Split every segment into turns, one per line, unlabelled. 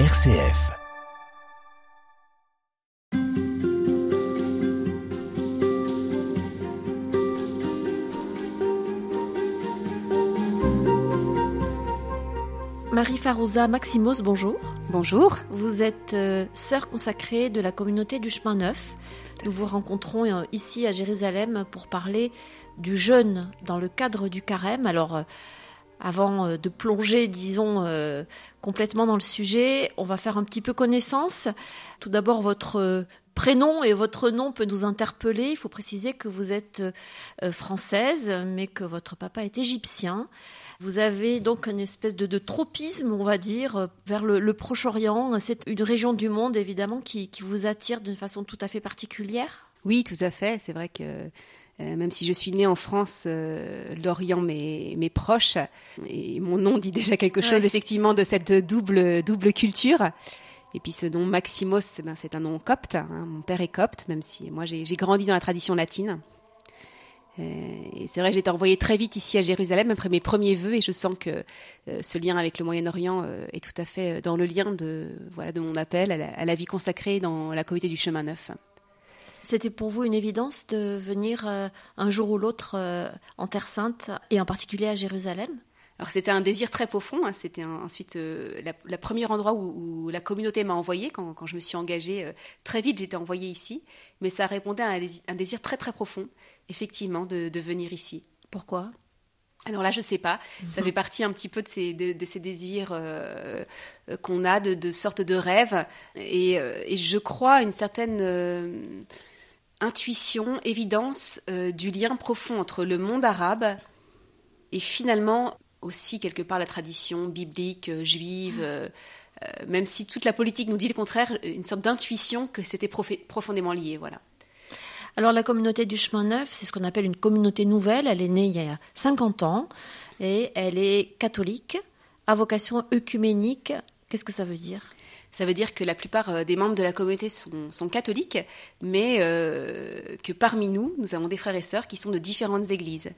RCF.
Marie Farouza Maximos, bonjour.
Bonjour.
Vous êtes euh, sœur consacrée de la communauté du chemin neuf. Nous vous rencontrons euh, ici à Jérusalem pour parler du jeûne dans le cadre du carême. Alors, euh, avant euh, de plonger, disons, euh, complètement dans le sujet, on va faire un petit peu connaissance. Tout d'abord, votre euh, prénom et votre nom peut nous interpeller. Il faut préciser que vous êtes française, mais que votre papa est égyptien. Vous avez donc une espèce de, tropisme, on va dire, vers le, Proche-Orient. C'est une région du monde, évidemment, qui vous attire d'une façon tout à fait particulière.
Oui, tout à fait. C'est vrai que euh, même si je suis née en France, euh, l'Orient m'est proche. Et mon nom dit déjà quelque chose,
Ouais.
effectivement, de cette double, double culture. Et puis ce nom Maximos, ben, c'est un nom copte. hein. Mon père est copte, même si moi j'ai grandi dans la tradition latine. Euh, Et c'est vrai, j'ai été envoyée très vite ici à Jérusalem après mes premiers vœux, et je sens que euh, ce lien avec le Moyen-Orient euh, est tout à fait dans le lien de voilà de mon appel à la, à la vie consacrée dans la communauté du chemin neuf.
C'était pour vous une évidence de venir euh, un jour ou l'autre euh, en Terre Sainte, et en particulier à Jérusalem?
Alors c'était un désir très profond. hein. C'était ensuite euh, la, la premier endroit où, où la communauté m'a envoyée quand, quand je me suis engagée. euh, très vite, j'étais envoyée ici, mais ça répondait à un désir, un désir très très profond, effectivement, de, de venir ici.
Pourquoi?
Alors là, je sais pas. Ça fait partie un petit peu de ces, de, de ces désirs euh, qu'on a, de, de sortes de rêves. Et, et je crois une certaine intuition, évidence euh, du lien profond entre le monde arabe et finalement aussi quelque part la tradition biblique, euh, juive. euh, même si toute la politique nous dit le contraire, une sorte d'intuition que c'était profondément lié. Voilà.
Alors la communauté du chemin neuf, c'est ce qu'on appelle une communauté nouvelle. Elle est née il y a 50 ans et elle est catholique, à vocation œcuménique. Qu'est-ce que ça veut dire?
Ça veut dire que la plupart euh, des membres de la communauté sont, catholiques, mais euh, que parmi nous, nous avons des frères et sœurs qui sont de différentes églises.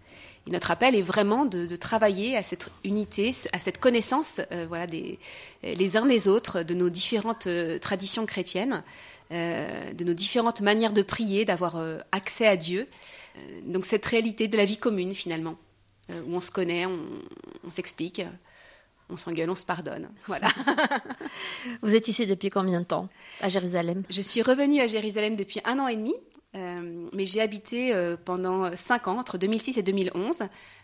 Notre appel est vraiment de, travailler à cette unité, à cette connaissance euh, voilà, des, les uns des autres, de nos différentes traditions chrétiennes, de nos différentes manières de prier, d'avoir accès à Dieu. Donc cette réalité de la vie commune finalement, où on se connaît, on, on s'explique, on s'engueule, on se pardonne. Voilà.
Vous êtes ici depuis combien de temps à Jérusalem?
Je suis revenue à Jérusalem depuis un an et demi, euh, mais j'ai habité euh, pendant cinq ans, entre 2006 et 2011,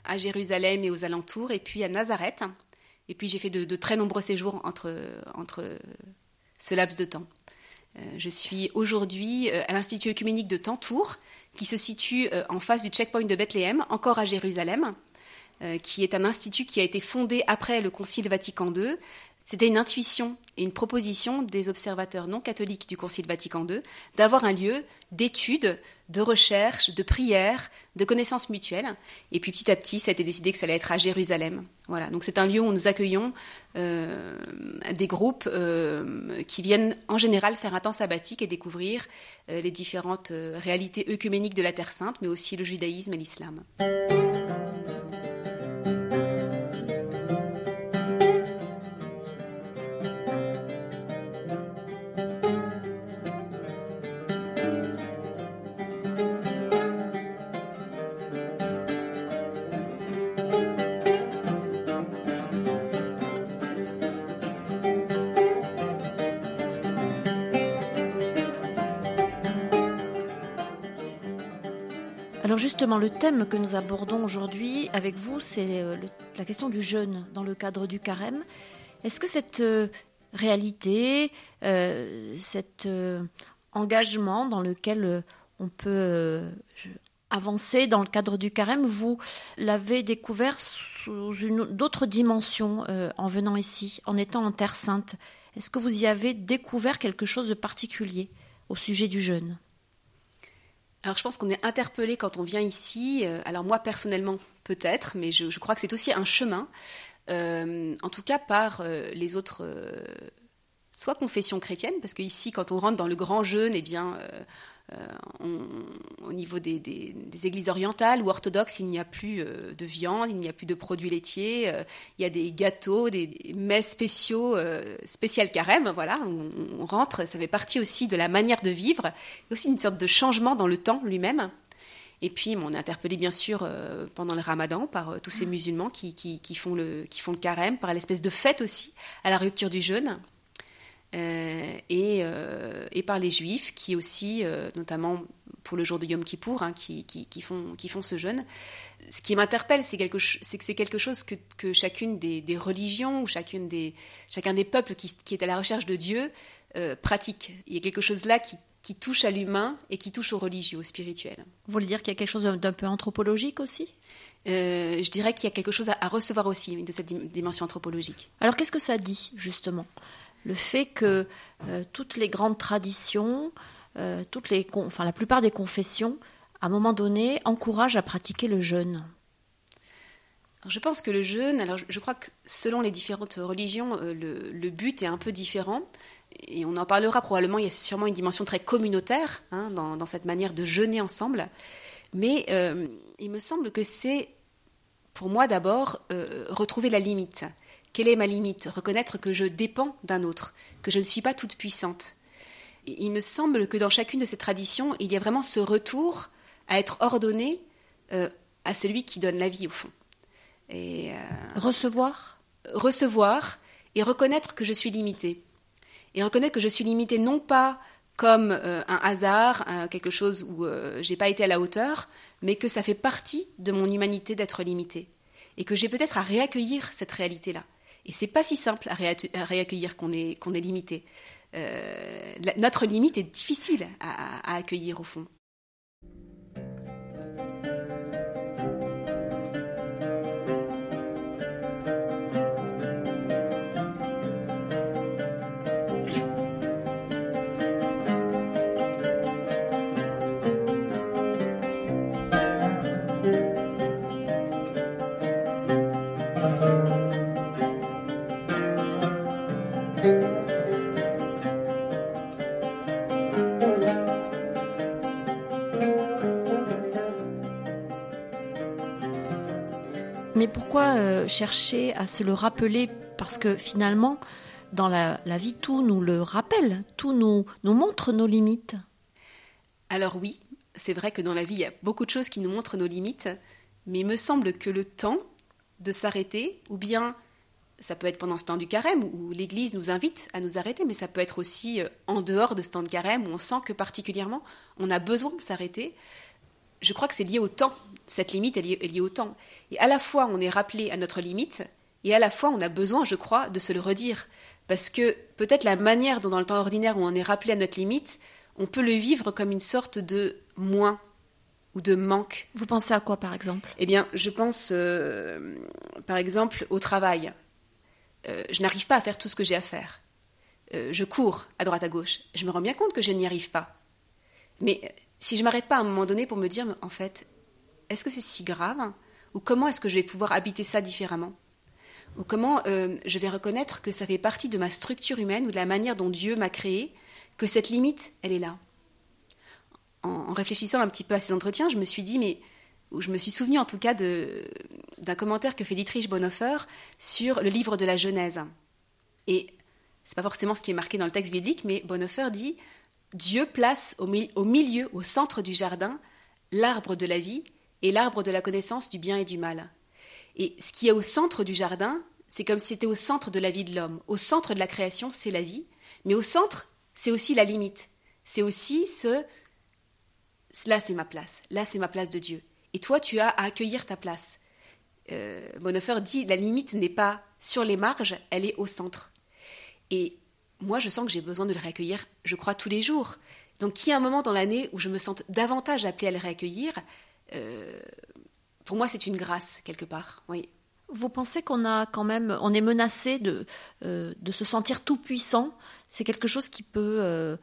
à Jérusalem et aux alentours, et puis à Nazareth. Et puis j'ai fait de, de très nombreux séjours entre, entre ce laps de temps. Euh, je suis aujourd'hui à l'Institut œcuménique de Tantour, qui se situe en face du checkpoint de Bethléem, encore à Jérusalem, qui est un institut qui a été fondé après le Concile Vatican II. C'était une intuition et une proposition des observateurs non catholiques du Concile Vatican II d'avoir un lieu d'étude, de recherche, de prière, de connaissances mutuelles. Et puis petit à petit, ça a été décidé que ça allait être à Jérusalem. Voilà. Donc c'est un lieu où nous accueillons euh, des groupes euh, qui viennent en général faire un temps sabbatique et découvrir euh, les différentes euh, réalités œcuméniques de la Terre Sainte, mais aussi le judaïsme et l'islam.
Justement, le thème que nous abordons aujourd'hui avec vous, c'est la question du jeûne dans le cadre du carême. Est-ce que cette euh, réalité, euh, cet euh, engagement dans lequel on peut avancer dans le cadre du carême, vous l'avez découvert sous une d'autres dimensions en venant ici, en étant en Terre Sainte? Est-ce que vous y avez découvert quelque chose de particulier au sujet du jeûne?
Alors je pense qu'on est interpellé quand on vient ici. Euh, Alors moi personnellement peut-être, mais je, crois que c'est aussi un chemin, euh, en tout cas par euh, les autres, soit confessions chrétiennes, parce que ici quand on rentre dans le grand jeûne, eh bien euh, au niveau des, églises orientales ou orthodoxes, il n'y a plus de viande, il n'y a plus de produits laitiers, il y a des gâteaux, des mets spéciaux, spécial carême, voilà, on, rentre, ça fait partie aussi de la manière de vivre, et aussi une sorte de changement dans le temps lui-même. Et puis, on est interpellé bien sûr euh, pendant le ramadan par euh, tous ces musulmans qui, qui, font le, qui font le carême, par l'espèce de fête aussi à la rupture du jeûne. Euh, et, et, par les juifs qui aussi, notamment pour le jour de Yom Kippour, hein, qui, qui, font, qui font ce jeûne. Ce qui m'interpelle, c'est quelque, que c'est quelque chose que, que chacune des, des, religions ou chacune des, chacun des peuples qui, qui est à la recherche de Dieu pratique. Il y a quelque chose là qui, qui touche à l'humain et qui touche au religieux, au spirituel.
Vous voulez dire qu'il y a quelque chose d'un peu anthropologique aussi?
Euh, Je dirais qu'il y a quelque chose à, recevoir aussi de cette dimension anthropologique.
Alors qu'est-ce que ça dit justement? Le fait que euh, toutes les grandes traditions, euh, toutes les, enfin la plupart des confessions, à un moment donné, encouragent à pratiquer le jeûne.
je pense que le jeûne, alors je crois que selon les différentes religions, le, le but est un peu différent et on en parlera probablement, il y a sûrement une dimension très communautaire hein, dans, cette manière de jeûner ensemble. Mais euh, il me semble que c'est, pour moi d'abord, euh, retrouver la limite. Quelle est ma limite? Reconnaître que je dépends d'un autre, que je ne suis pas toute puissante. il me semble que dans chacune de ces traditions, il y a vraiment ce retour à être ordonné euh, à celui qui donne la vie, au fond.
Et, recevoir?
Recevoir et reconnaître que je suis limitée et reconnaître que je suis limitée non pas comme euh, un hasard, quelque chose où euh, j'ai pas été à la hauteur, mais que ça fait partie de mon humanité d'être limitée et que j'ai peut-être à réaccueillir cette réalité-là. Et c'est pas si simple à, réaccueillir qu'on est, est limité. Euh, notre limite est difficile à accueillir au fond.
Chercher à se le rappeler Parce que finalement, dans la, vie, tout nous le rappelle, tout nous, nous montre nos limites.
Alors oui, c'est vrai que dans la vie, il y a beaucoup de choses qui nous montrent nos limites, mais il me semble que le temps de s'arrêter, ou bien ça peut être pendant ce temps du carême où l'Église nous invite à nous arrêter, mais ça peut être aussi euh, en dehors de ce temps de carême où on sent que particulièrement on a besoin de s'arrêter je crois que c'est lié au temps. Cette limite est liée, au temps. Et à la fois, on est rappelé à notre limite, et à la fois, on a besoin, je crois, de se le redire. Parce que peut-être la manière dont, dans le temps ordinaire, où on est rappelé à notre limite, on peut le vivre comme une sorte de moins ou de manque.
Vous pensez à quoi, par exemple?
Eh bien, je pense, euh, par exemple, au travail. Euh, je n'arrive pas à faire tout ce que j'ai à faire. Euh, je cours à droite à gauche. Je me rends bien compte que je n'y arrive pas. Mais si je m'arrête pas à un moment donné pour me dire, en fait, est-ce que c'est si grave Ou comment est-ce que je vais pouvoir habiter ça différemment Ou comment euh, je vais reconnaître que ça fait partie de ma structure humaine ou de la manière dont Dieu m'a créé, que cette limite, elle est là? En, réfléchissant un petit peu à ces entretiens, je me suis dit, mais ou je me suis souvenu en tout cas d'un commentaire que fait Dietrich Bonhoeffer sur le livre de la Genèse. Et c'est pas forcément ce qui est marqué dans le texte biblique, mais Bonhoeffer dit Dieu place au, milieu, au centre du jardin, l'arbre de la vie et l'arbre de la connaissance du bien et du mal. Et ce qui est au centre du jardin, c'est comme si c'était au centre de la vie de l'homme. Au centre de la création, c'est la vie, mais au centre, c'est aussi la limite. C'est aussi ce là, c'est ma place. Là, c'est ma place de Dieu. Et toi, tu as à accueillir ta place. Euh, dit la limite n'est pas sur les marges, elle est au centre. Et moi, je sens que j'ai besoin de le réaccueillir, je crois, tous les jours. Donc, qu'il y ait un moment dans l'année où je me sente davantage appelée à le réaccueillir, euh, pour moi, c'est une grâce, quelque part. Oui.
Vous pensez qu'on a quand même, on est menacé de, euh, de se sentir tout puissant? C'est quelque chose qui peut euh,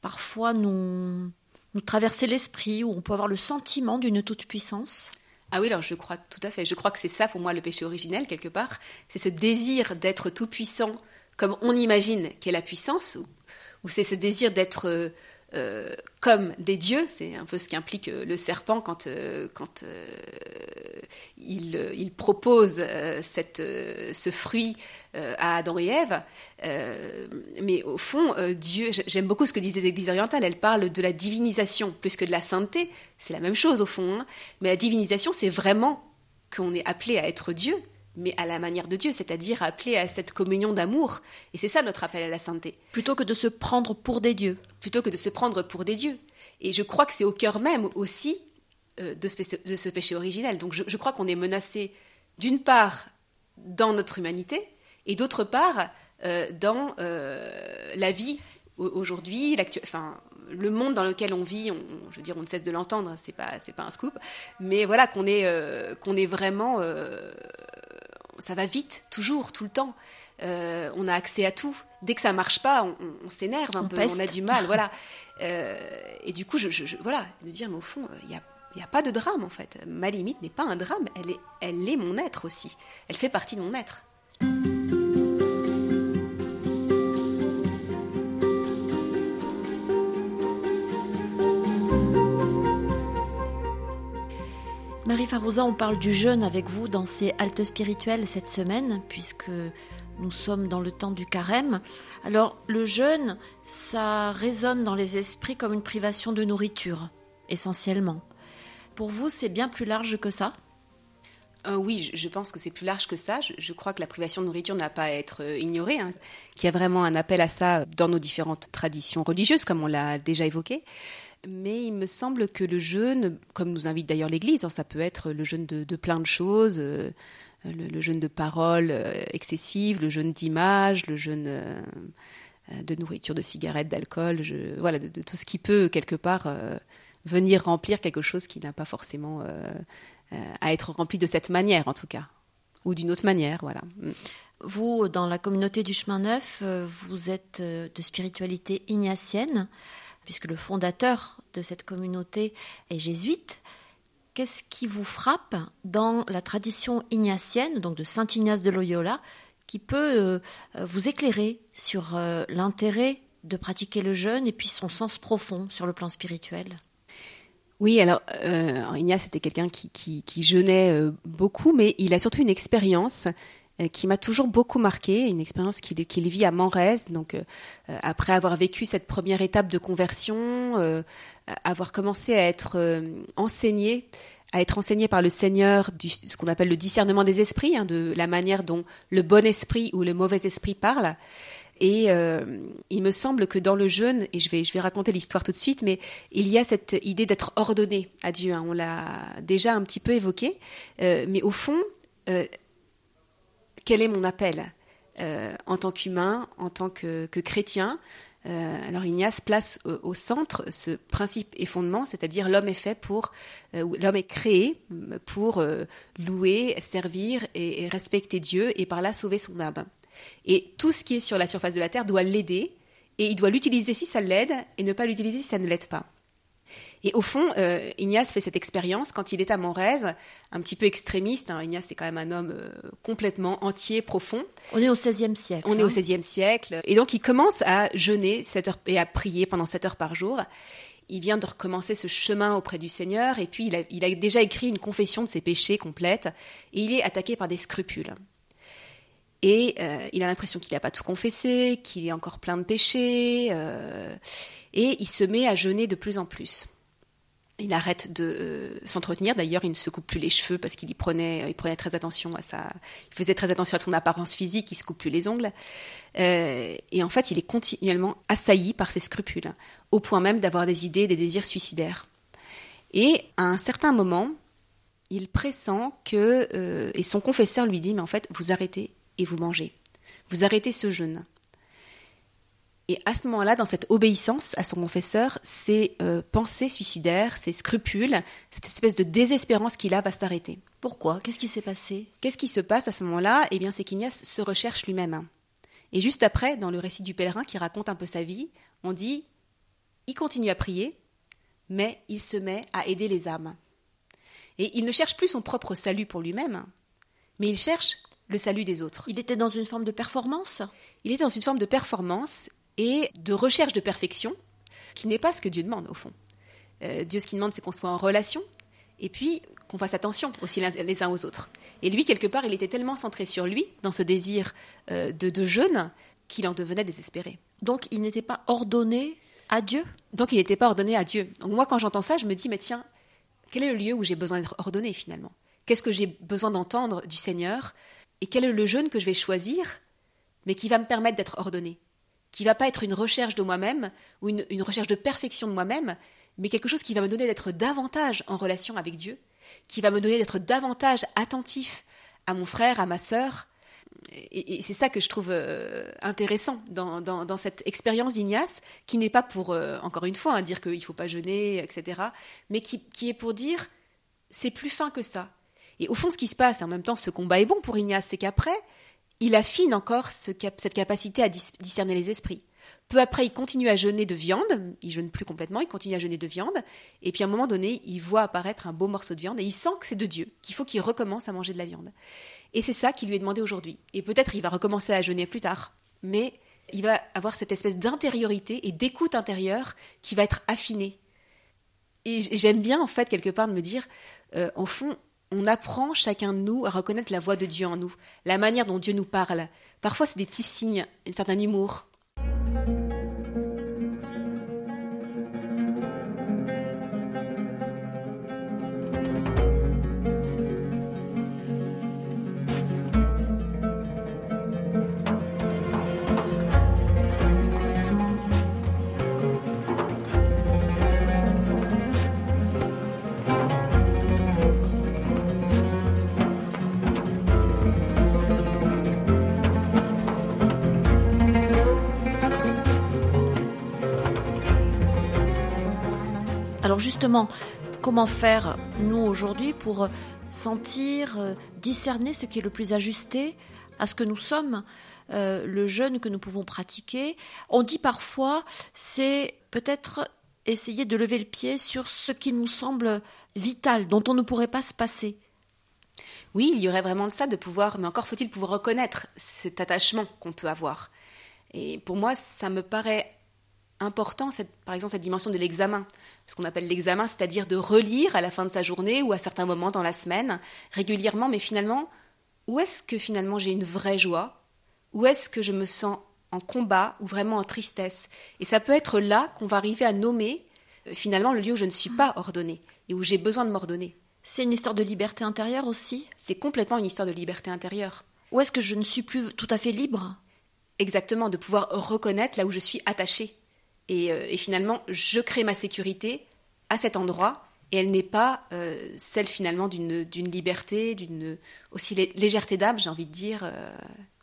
parfois nous, nous traverser l'esprit, où on peut avoir le sentiment d'une toute puissance
ah oui, alors je crois tout à fait. Je crois que c'est ça pour moi le péché originel, quelque part. C'est ce désir d'être tout puissant comme on imagine qu'est la puissance, ou, c'est ce désir d'être euh, euh, comme des dieux. C'est un peu ce qu'implique euh, le serpent quand, quand il, propose cette, ce fruit à Adam et Ève. mais au fond, Dieu, j'aime beaucoup ce que disent les églises orientales, elles parlent de la divinisation plus que de la sainteté. C'est la même chose au fond. Hein. Mais la divinisation, c'est vraiment qu'on est appelé à être Dieu, mais à la manière de Dieu, c'est-à-dire appelé à cette communion d'amour. Et c'est ça notre appel à la sainteté.
Plutôt que de se prendre pour des dieux.
Plutôt que de se prendre pour des dieux. Et je crois que c'est au cœur même aussi euh, de, ce, péché originel. Donc je, crois qu'on est menacé d'une part dans notre humanité et d'autre part euh, dans euh, la vie aujourd'hui, enfin, le monde dans lequel on vit, on, je veux dire, on ne cesse de l'entendre, hein, c'est pas, c'est pas un scoop, mais voilà qu'on est, qu'on est vraiment ça va vite, toujours, tout le temps. Euh, on a accès à tout. Dès que ça marche pas, on, s'énerve un peu, on a du mal, voilà. Euh, et du coup, je, voilà, de dire, mais au fond, il n'y a, y a pas de drame en fait. Ma limite n'est pas un drame, elle est, elle est mon être aussi. Elle fait partie de mon être.
Marie Farouza, on parle du jeûne avec vous dans ces haltes spirituelles cette semaine, puisque nous sommes dans le temps du carême. Alors, le jeûne, ça résonne dans les esprits comme une privation de nourriture, essentiellement. Pour vous, c'est bien plus large que ça?
Euh, oui, je pense que c'est plus large que ça. Je, crois que la privation de nourriture n'a pas à être euh, ignorée, hein, qu'il y a vraiment un appel à ça dans nos différentes traditions religieuses, comme on l'a déjà évoqué. Mais il me semble que le jeûne, comme nous invite d'ailleurs l'Église, hein, ça peut être le jeûne de, plein de choses, euh, le, jeûne de paroles euh, excessives, le jeûne d'images, le jeûne euh, de nourriture, de cigarettes, d'alcool, voilà, de, tout ce qui peut quelque part venir remplir quelque chose qui n'a pas forcément à être rempli de cette manière, en tout cas, ou d'une autre manière, voilà. Mm.
Vous, dans la communauté du chemin neuf, vous êtes de spiritualité ignatienne puisque le fondateur de cette communauté est jésuite. Qu'est-ce qui vous frappe dans la tradition ignatienne, donc de Saint Ignace de Loyola, qui peut euh, vous éclairer sur euh, l'intérêt de pratiquer le jeûne et puis son sens profond sur le plan spirituel?
Oui, alors euh, Ignace était quelqu'un qui, jeûnait beaucoup, mais il a surtout une expérience euh, qui m'a toujours beaucoup marqué, une expérience qu'il vit à Manrez. Donc, euh, euh, après avoir vécu cette première étape de conversion, avoir commencé à être enseigné, à être enseigné par le Seigneur du, ce qu'on appelle le discernement des esprits, hein, de la manière dont le bon esprit ou le mauvais esprit parle. Et il me semble que dans le jeûne, et je vais, je vais raconter l'histoire tout de suite, mais il y a cette idée d'être ordonné à Dieu. Hein. on l'a déjà un petit peu évoqué, mais au fond, quel est mon appel euh, en tant qu'humain, en tant que, chrétien euh, alors Ignace place au, centre ce principe et fondement, c'est-à-dire l'homme est fait pour, euh, l'homme est créé pour louer, servir et, respecter Dieu et par là sauver son âme. Et tout ce qui est sur la surface de la terre doit l'aider et il doit l'utiliser si ça l'aide et ne pas l'utiliser si ça ne l'aide pas. Et au fond, euh, Ignace fait cette expérience quand il est à Montrez, un petit peu extrémiste. Hein. Ignace, c'est quand même un homme euh, complètement entier, profond.
On est au XVIe siècle.
On est au XVIe hein. siècle. Et donc, il commence à jeûner 7 heures, et à prier pendant 7 heures par jour. Il vient de recommencer ce chemin auprès du Seigneur. Et puis, il a, il a déjà écrit une confession de ses péchés complète. Et il est attaqué par des scrupules. Et euh, il a l'impression qu'il n'a pas tout confessé, qu'il est encore plein de péchés. et il se met à jeûner de plus en plus. Il arrête de euh, s'entretenir. D'ailleurs, il ne se coupe plus les cheveux parce qu'il y prenait, il prenait très attention à sa, il faisait très attention à son apparence physique. Il se coupe plus les ongles. Euh, et en fait, il est continuellement assailli par ses scrupules, au point même d'avoir des idées, des désirs suicidaires. Et à un certain moment, il pressent que, euh, et son confesseur lui dit, mais en fait, vous arrêtez et vous mangez. Vous arrêtez ce jeûne. Et à ce moment-là, dans cette obéissance à son confesseur, ses euh, pensées suicidaires, ses scrupules, cette espèce de désespérance qu'il a va s'arrêter.
Pourquoi? Qu'est-ce qui s'est passé?
Qu'est-ce qui se passe à ce moment-là? Eh bien, c'est qu'Ignace se recherche lui-même. Et juste après, dans le récit du pèlerin qui raconte un peu sa vie, on dit il continue à prier, mais il se met à aider les âmes. Et il ne cherche plus son propre salut pour lui-même, mais il cherche le salut des autres.
Il était dans une forme de performance?
Il était dans une forme de performance et de recherche de perfection. qui n'est pas ce que Dieu demande au fond. Euh, Dieu, ce qu'il demande, c'est qu'on soit en relation, et puis qu'on fasse attention aussi les uns aux autres. Et lui, quelque part, il était tellement centré sur lui, dans ce désir euh, de, de jeûne, qu'il en devenait désespéré.
Donc il n'était pas ordonné à Dieu?
Donc il n'était pas ordonné à Dieu. Donc moi, quand j'entends ça, je me dis, mais tiens, quel est le lieu où j'ai besoin d'être ordonné finalement? Qu'est-ce que j'ai besoin d'entendre du Seigneur? Et quel est le jeûne que je vais choisir, mais qui va me permettre d'être ordonné? Qui va pas être une recherche de moi-même ou une, recherche de perfection de moi-même, mais quelque chose qui va me donner d'être davantage en relation avec Dieu, qui va me donner d'être davantage attentif à mon frère, à ma sœur. Et, c'est ça que je trouve euh, intéressant dans, dans, cette expérience d'Ignace, qui n'est pas pour, euh, encore une fois, hein, dire qu'il ne faut pas jeûner, etc., mais qui, est pour dire, c'est plus fin que ça. Et au fond, ce qui se passe, en même temps, ce combat est bon pour Ignace, c'est qu'après, il affine encore cette capacité à dis- discerner les esprits. Peu après, il continue à jeûner de viande. Il jeûne plus complètement, il continue à jeûner de viande. Et puis à un moment donné, il voit apparaître un beau morceau de viande et il sent que c'est de Dieu, qu'il faut qu'il recommence à manger de la viande. Et c'est ça qui lui est demandé aujourd'hui. Et peut-être il va recommencer à jeûner plus tard. Mais il va avoir cette espèce d'intériorité et d'écoute intérieure qui va être affinée. Et j'aime bien, en fait, quelque part, de me dire, euh, au fond, on apprend chacun de nous à reconnaître la voix de Dieu en nous, la manière dont Dieu nous parle. Parfois, c'est des petits signes, un certain humour,
Alors justement, comment faire, nous, aujourd'hui, pour sentir, euh, discerner ce qui est le plus ajusté à ce que nous sommes, euh, le jeûne que nous pouvons pratiquer? On dit parfois, c'est peut-être essayer de lever le pied sur ce qui nous semble vital, dont on ne pourrait pas se passer.
Oui, il y aurait vraiment de ça, de pouvoir, mais encore faut-il pouvoir reconnaître cet attachement qu'on peut avoir. Et pour moi, ça me paraît important, cette, par exemple, cette dimension de l'examen. Ce qu'on appelle l'examen, c'est-à-dire de relire à la fin de sa journée ou à certains moments dans la semaine, régulièrement, mais finalement, où est-ce que finalement j'ai une vraie joie? Où est-ce que je me sens en combat ou vraiment en tristesse? Et ça peut être là qu'on va arriver à nommer euh, finalement le lieu où je ne suis pas ordonnée et où j'ai besoin de m'ordonner.
C'est une histoire de liberté intérieure aussi?
C'est complètement une histoire de liberté intérieure.
Ou est-ce que je ne suis plus tout à fait libre?
Exactement, de pouvoir reconnaître là où je suis attachée. Et, euh, et finalement, je crée ma sécurité à cet endroit et elle n'est pas euh, celle finalement d'une liberté, d'une aussi lé- légèreté d'âme, j'ai envie de dire. euh.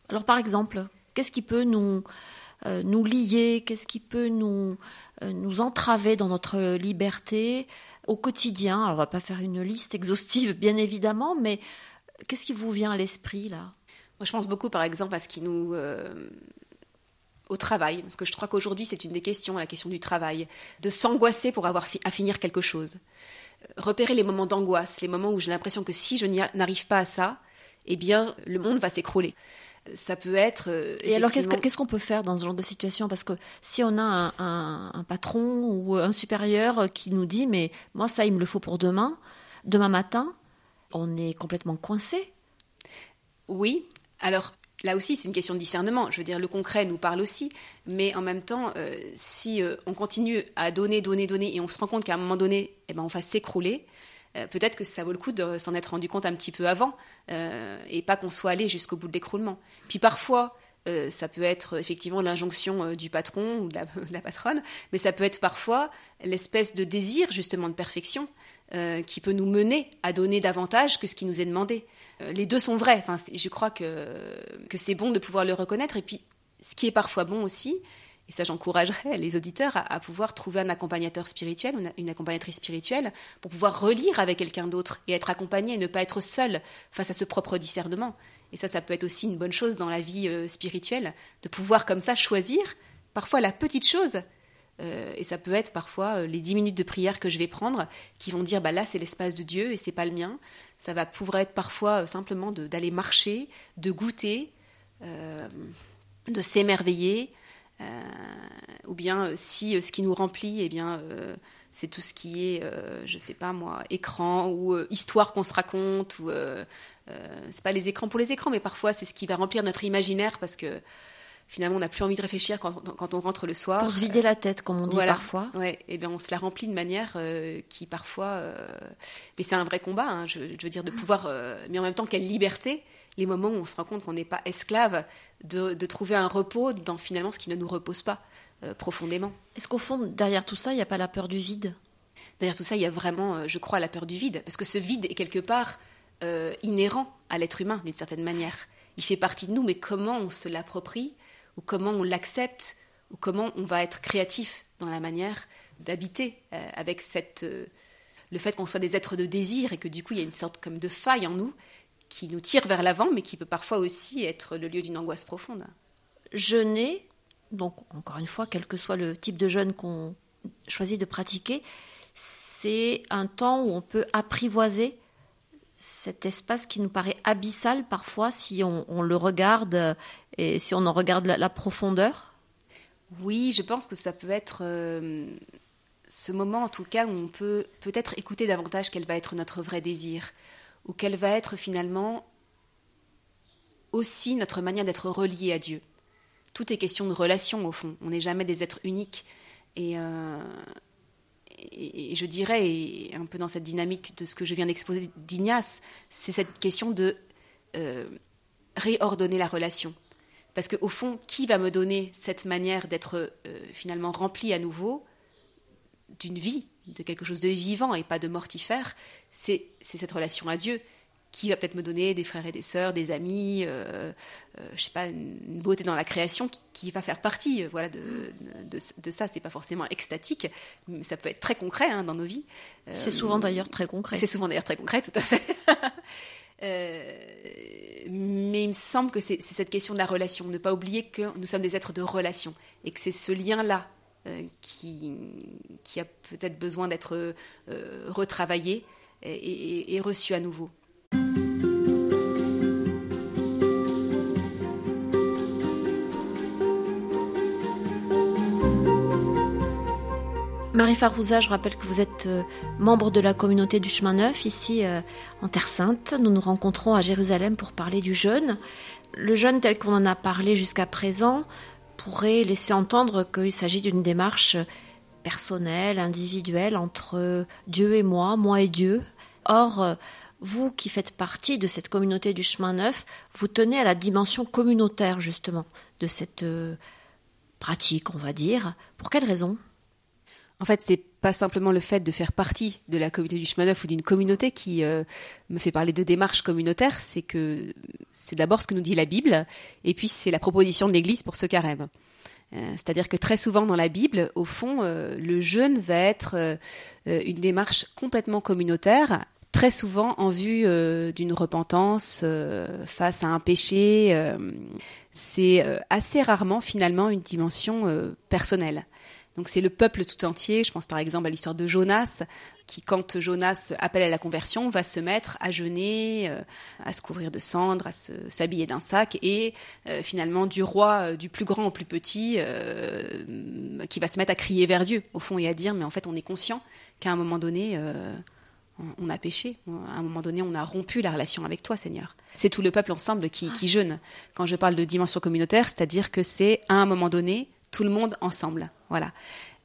Alors par exemple, qu'est-ce qui peut nous, euh, nous lier, qu'est-ce qui peut nous, euh, nous entraver dans notre liberté au quotidien? Alors on va pas faire une liste exhaustive bien évidemment, mais qu'est-ce qui vous vient à l'esprit là?
Moi, je pense beaucoup, par exemple, à ce qui nous euh, au travail, parce que je crois qu'aujourd'hui c'est une des questions, la question du travail, de s'angoisser pour avoir fi- à finir quelque chose. Euh, Repérer les moments d'angoisse, les moments où j'ai l'impression que si je n'arrive pas à ça, eh bien le monde va s'écrouler. Euh, Ça peut être. euh,
Et alors qu'est-ce que-
effectivement-
qu'est-ce qu'on peut faire dans ce genre de situation? Parce que si on a un, un- un patron ou un supérieur qui nous dit mais moi ça il me le faut pour demain, demain matin, on est complètement coincé.
Oui, alors là aussi c'est une question de discernement. Je veux dire, le concret nous parle aussi, mais en même temps, euh, si euh, on continue à donner, donner, donner, et on se rend compte qu'à un moment donné, eh ben, on va s'écrouler, euh, peut-être que ça vaut le coup de s'en être rendu compte un petit peu avant, et pas qu'on soit allé jusqu'au bout de l'écroulement. Puis parfois, ça peut être effectivement l'injonction du patron ou de la patronne, mais ça peut être parfois l'espèce de désir justement de perfection euh, qui peut nous mener à donner davantage que ce qui nous est demandé. Euh, les deux sont vrais. Enfin, je crois que, que c'est bon de pouvoir le reconnaître. Et puis, ce qui est parfois bon aussi, et ça j'encouragerais les auditeurs à, à pouvoir trouver un accompagnateur spirituel, une, une accompagnatrice spirituelle, pour pouvoir relire avec quelqu'un d'autre et être accompagné et ne pas être seul face à ce propre discernement. Et ça, ça peut être aussi une bonne chose dans la vie euh, spirituelle, de pouvoir comme ça choisir parfois la petite chose. Euh, et ça peut être parfois euh, les dix minutes de prière que je vais prendre qui vont dire bah là c'est l'espace de Dieu et c'est pas le mien. Ça va pouvoir être parfois euh, simplement d'aller marcher, de goûter, euh, de s'émerveiller, ou bien si ce qui nous remplit, eh bien, c'est tout ce qui est, je sais pas moi, écran ou histoire qu'on se raconte. Ou c'est pas les écrans pour les écrans, mais parfois c'est ce qui va remplir notre imaginaire parce que finalement, on n'a plus envie de réfléchir quand, on rentre le soir.
Pour se vider la tête, comme on dit parfois.
Ouais, et bien on se la remplit de manière euh, qui parfois. Euh, mais c'est un vrai combat, hein, je, veux dire, de pouvoir. Euh, mais en même temps, quelle liberté, les moments où on se rend compte qu'on n'est pas esclave, de, trouver un repos dans finalement ce qui ne nous repose pas profondément.
Est-ce qu'au fond, derrière tout ça, il n'y a pas la peur du vide?
Derrière tout ça, il y a vraiment, je crois, la peur du vide. Parce que ce vide est quelque part inhérent à l'être humain, d'une certaine manière. Il fait partie de nous, mais comment on se l'approprie ou comment on l'accepte, ou comment on va être créatif dans la manière d'habiter euh, avec cette, euh, le fait qu'on soit des êtres de désir et que du coup il y a une sorte comme de faille en nous qui nous tire vers l'avant, mais qui peut parfois aussi être le lieu d'une angoisse profonde.
Jeûner, donc encore une fois, quel que soit le type de jeûne qu'on choisit de pratiquer, c'est un temps où on peut apprivoiser cet espace qui nous paraît abyssal parfois si on, le regarde et si on en regarde la, profondeur?
Oui, je pense que ça peut être euh, ce moment en tout cas où on peut peut-être écouter davantage quel va être notre vrai désir ou quelle va être finalement aussi notre manière d'être relié à Dieu. Tout est question de relation au fond. On n'est jamais des êtres uniques. Et, euh, et, je dirais, un peu dans cette dynamique de ce que je viens d'exposer d'Ignace, c'est cette question de euh, réordonner la relation. Parce qu'au fond, qui va me donner cette manière d'être euh, finalement rempli à nouveau d'une vie, de quelque chose de vivant et pas de mortifère C'est cette relation à Dieu qui va peut-être me donner des frères et des sœurs, des amis, euh, euh, je sais pas, une beauté dans la création qui, va faire partie, euh, voilà, de, de, de ça. C'est pas forcément extatique, mais ça peut être très concret hein, dans nos vies.
c'est souvent d'ailleurs très concret.
C'est souvent d'ailleurs très concret, tout à fait. mais il me semble que c'est cette question de la relation. Ne pas oublier que nous sommes des êtres de relation et que c'est ce lien-là qui, qui a peut-être besoin d'être retravaillé et reçu à nouveau.
Marie Farouza, je rappelle que vous êtes euh, membre de la communauté du chemin neuf ici euh, en Terre Sainte. Nous nous rencontrons à Jérusalem pour parler du jeûne. Le jeûne tel qu'on en a parlé jusqu'à présent pourrait laisser entendre qu'il s'agit d'une démarche personnelle, individuelle entre Dieu et moi, moi et Dieu. Or, euh, vous qui faites partie de cette communauté du chemin neuf, vous tenez à la dimension communautaire justement de cette pratique, on va dire. Pour quelle raison?
En fait, c'est pas simplement le fait de faire partie de la communauté du chemin neuf ou d'une communauté qui euh, me fait parler de démarche communautaire, c'est que c'est d'abord ce que nous dit la Bible, et puis c'est la proposition de l'Église pour ce carême. Euh, c'est-à-dire que très souvent dans la Bible, au fond, euh, le jeûne va être une démarche complètement communautaire, très souvent en vue d'une repentance face à un péché. c'est assez rarement finalement une dimension personnelle. Donc c'est le peuple tout entier. Je pense par exemple à l'histoire de Jonas, qui quand Jonas appelle à la conversion, va se mettre à jeûner, euh, à se couvrir de cendres, à s'habiller d'un sac, et euh, finalement du roi, euh, du plus grand au plus petit, qui va se mettre à crier vers Dieu, au fond, et à dire, mais en fait on est conscient qu'à un moment donné, on a péché. À un moment donné, on a rompu la relation avec toi, Seigneur. C'est tout le peuple ensemble qui, qui jeûne. Quand je parle de dimension communautaire, c'est-à-dire que c'est à un moment donné tout le monde ensemble. Voilà.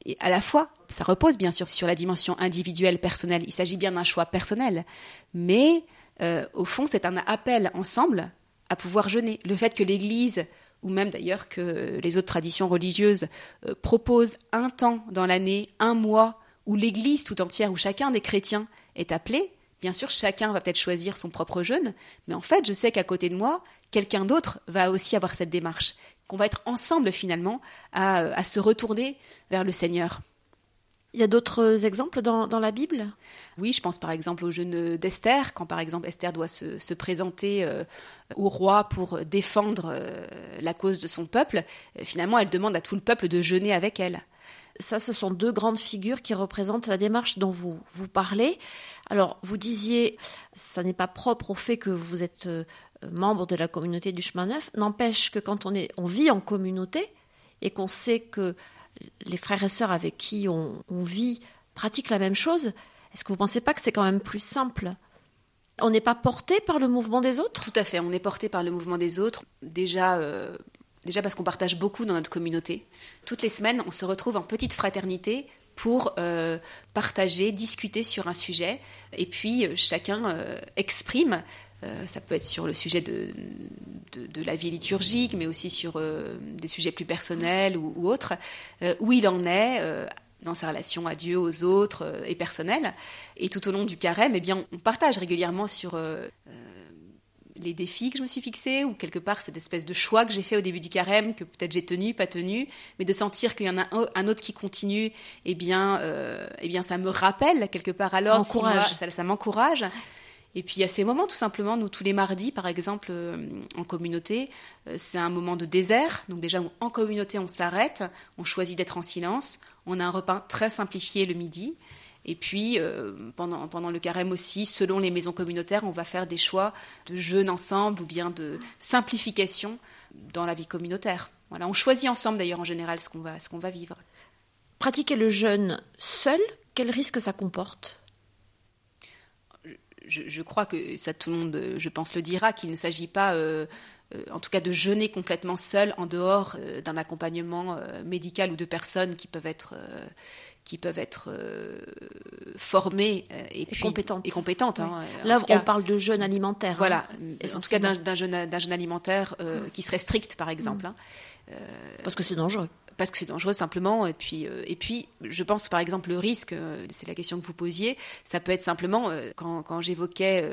Et à la fois, ça repose bien sûr sur la dimension individuelle, personnelle. Il s'agit bien d'un choix personnel. Mais euh, au fond, c'est un appel ensemble à pouvoir jeûner. Le fait que l'Église, ou même d'ailleurs que les autres traditions religieuses, euh, proposent un temps dans l'année, un mois, où l'Église tout entière, où chacun des chrétiens est appelé, Bien sûr, chacun va peut-être choisir son propre jeûne, mais en fait, je sais qu'à côté de moi, quelqu'un d'autre va aussi avoir cette démarche, qu'on va être ensemble finalement à, se retourner vers le Seigneur.
Il y a d'autres exemples dans, la Bible?
Oui, je pense par exemple au jeûne d'Esther, quand par exemple Esther doit se, présenter euh, au roi pour défendre euh, la cause de son peuple. Euh, finalement, elle demande à tout le peuple de jeûner avec elle.
Ça, ce sont deux grandes figures qui représentent la démarche dont vous, vous parlez. Alors, vous disiez, ça n'est pas propre au fait que vous êtes membre de la communauté du chemin neuf. N'empêche que quand on, est, on vit en communauté, et qu'on sait que les frères et sœurs avec qui on, vit pratiquent la même chose, est-ce que vous ne pensez pas que c'est quand même plus simple? On n'est pas porté par le mouvement des autres?
Tout à fait, on est porté par le mouvement des autres. Déjà, euh, déjà parce qu'on partage beaucoup dans notre communauté. Toutes les semaines, on se retrouve en petite fraternité pour euh, partager, discuter sur un sujet, et puis euh, chacun exprime euh, ça peut être sur le sujet de, de, la vie liturgique, mais aussi sur euh, des sujets plus personnels ou, autres, euh, où il en est dans sa relation à Dieu, aux autres et personnelle. Et tout au long du carême, eh bien, on partage régulièrement sur les défis que je me suis fixés, ou quelque part cette espèce de choix que j'ai fait au début du carême, que peut-être j'ai tenu, pas tenu, mais de sentir qu'il y en a un, autre qui continue, eh bien, eh bien, ça me rappelle quelque part alors,
ça
ça m'encourage. Et puis il y a ces moments tout simplement, nous tous les mardis par exemple euh, en communauté, euh, c'est un moment de désert. Donc déjà en communauté on s'arrête, on choisit d'être en silence, on a un repas très simplifié le midi. Et puis euh, pendant, le carême aussi, selon les maisons communautaires, on va faire des choix de jeûne ensemble ou bien de simplification dans la vie communautaire. Voilà, on choisit ensemble d'ailleurs en général ce qu'on va, ce qu'on va vivre.
Pratiquer le jeûne seul, quel risque ça comporte?
Je, crois que ça tout le monde, je pense, le dira, qu'il ne s'agit pas, euh, euh, en tout cas, de jeûner complètement seul en dehors euh, d'un accompagnement médical ou de personnes qui peuvent être qui peuvent être formées et,
compétentes.
Et compétentes hein,
Là, on parle de jeûne alimentaire.
Hein, voilà, en tout cas d'un jeûne, alimentaire qui serait strict, par exemple.
Hein. Parce que c'est dangereux
parce que c'est dangereux simplement. Et puis, euh, et puis, je pense par exemple le risque, euh, c'est la question que vous posiez, ça peut être simplement, euh, quand, quand j'évoquais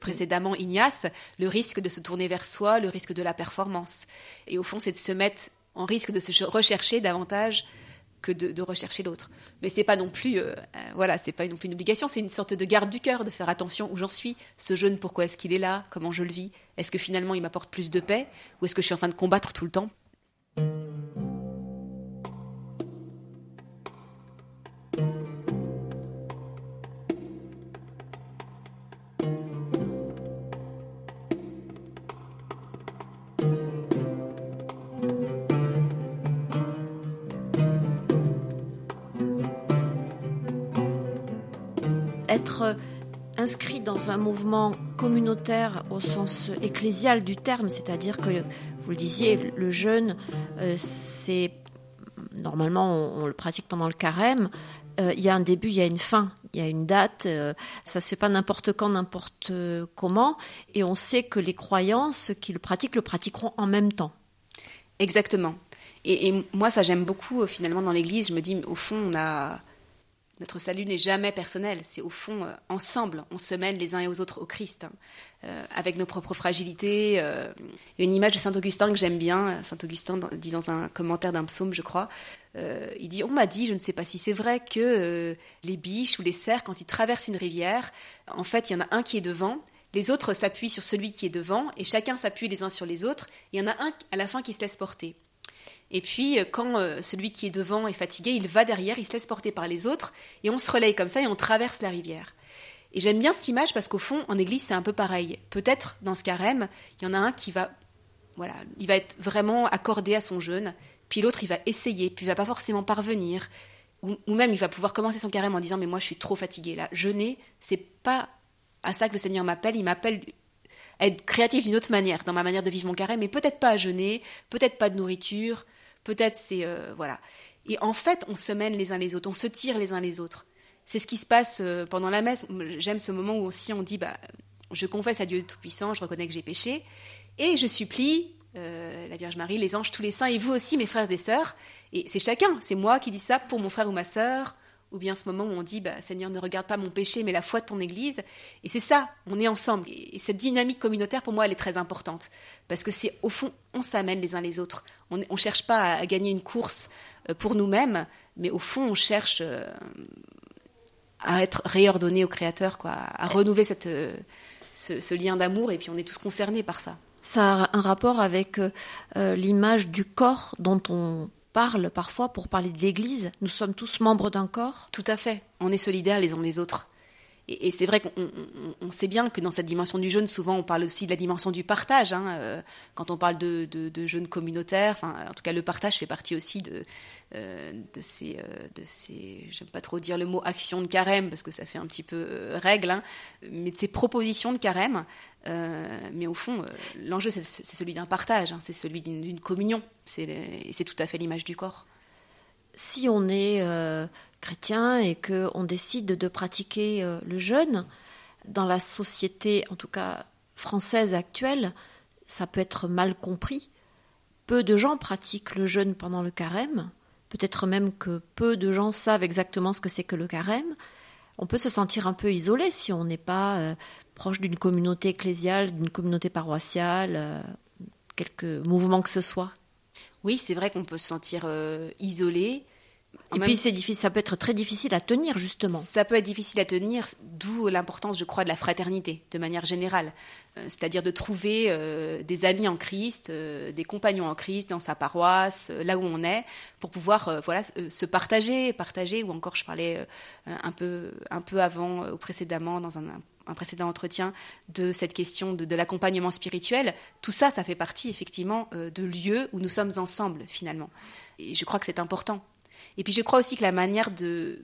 précédemment Ignace, le risque de se tourner vers soi, le risque de la performance. Et au fond, c'est de se mettre en risque de se rechercher davantage que de, rechercher l'autre. Mais c'est pas non plus, voilà, c'est pas non plus une obligation, c'est une sorte de garde du cœur de faire attention où j'en suis. Ce jeûne, pourquoi est-ce qu'il est là? Comment je le vis? Est-ce que finalement il m'apporte plus de paix? Ou est-ce que je suis en train de combattre tout le temps?
Être inscrit dans un mouvement communautaire au sens ecclésial du terme, c'est-à-dire que, vous le disiez, le jeûne, euh, c'est normalement on, le pratique pendant le carême. Euh, il y a un début, il y a une fin, il y a une date. Euh, ça se fait pas n'importe quand, n'importe comment, et on sait que les croyants, ceux qui le pratiquent, le pratiqueront en même temps.
Exactement. Et, et moi, ça j'aime beaucoup finalement dans l'Église. Je me dis, au fond, on a notre salut n'est jamais personnel, c'est au fond euh, ensemble, on se mène les uns et aux autres au Christ, hein. euh, avec nos propres fragilités. Euh. Une image de Saint Augustin que j'aime bien, Saint Augustin dit dans un commentaire d'un psaume, je crois, il dit, on m'a dit, je ne sais pas si c'est vrai, que les biches ou les cerfs, quand ils traversent une rivière, en fait, il y en a un qui est devant, les autres s'appuient sur celui qui est devant, et chacun s'appuie les uns sur les autres, il y en a un à la fin qui se laisse porter. Et puis, euh, quand euh, celui qui est devant est fatigué, il va derrière, il se laisse porter par les autres, et on se relaye comme ça et on traverse la rivière. Et j'aime bien cette image parce qu'au fond, en église, c'est un peu pareil. Peut-être dans ce carême, il y en a un qui va, voilà, il va être vraiment accordé à son jeûne, puis l'autre, il va essayer, puis il va pas forcément parvenir, ou, même il va pouvoir commencer son carême en disant mais moi je suis trop fatigué là. Jeûner, c'est pas à ça que le Seigneur m'appelle. Il m'appelle à être créatif d'une autre manière dans ma manière de vivre mon carême, mais peut-être pas à jeûner, peut-être pas de nourriture, Peut-être c'est euh, voilà. Et en fait, on se mène les uns les autres, on se tire les uns les autres. C'est ce qui se passe euh, pendant la messe. J'aime ce moment où aussi on dit bah, je confesse à Dieu Tout-Puissant, je reconnais que j'ai péché, et je supplie euh, la Vierge Marie, les anges, tous les saints, et vous aussi, mes frères et sœurs. Et c'est chacun, c'est moi qui dis ça pour mon frère ou ma sœur, ou bien ce moment où on dit bah, Seigneur, ne regarde pas mon péché, mais la foi de ton Église. Et c'est ça, on est ensemble. Et cette dynamique communautaire, pour moi, elle est très importante. Parce que c'est au fond, on s'amène les uns les autres. On ne cherche pas à, gagner une course euh, pour nous-mêmes, mais au fond, on cherche euh, à être réordonné au Créateur, quoi, à renouveler cette, euh, ce, lien d'amour, et puis on est tous concernés par ça.
Ça a un rapport avec l'image du corps dont on parle parfois pour parler de l'Église. Nous sommes tous membres d'un corps.
Tout à fait. On est solidaires les uns des autres. Et, c'est vrai qu'on sait bien que dans cette dimension du jeûne, souvent on parle aussi de la dimension du partage. Hein, euh, quand on parle de, de, jeûne communautaire, enfin, en tout cas, le partage fait partie aussi de, euh, de ces, euh, de ces j'aime pas trop dire le mot action de carême parce que ça fait un petit peu règle, hein, mais de ces propositions de carême. mais au fond, l'enjeu c'est celui d'un partage, hein, c'est celui d'une communion. C'est tout à fait l'image du corps.
Si on est chrétien et qu'on décide de pratiquer euh, le jeûne, dans la société, en tout cas française actuelle, ça peut être mal compris. Peu de gens pratiquent le jeûne pendant le carême, peut-être même que peu de gens savent exactement ce que c'est que le carême. On peut se sentir un peu isolé si on n'est pas euh, proche d'une communauté ecclésiale, d'une communauté paroissiale, euh, quelque mouvement que ce soit.
Oui, c'est vrai qu'on peut se sentir isolé.
Et puis c'est difficile, ça peut être très difficile à tenir justement.
Ça peut être difficile à tenir, d'où l'importance, je crois, de la fraternité de manière générale, euh, c'est-à-dire de trouver euh, des amis en Christ, euh, des compagnons en Christ dans sa paroisse, là où on est, pour pouvoir, voilà, se partager, partager. Ou encore, je parlais un peu, un peu avant, ou précédemment, dans un, précédent entretien de cette question de, de l'accompagnement spirituel. Tout ça, ça fait partie effectivement de lieux où nous sommes ensemble finalement. Et je crois que c'est important et puis je crois aussi que la manière de,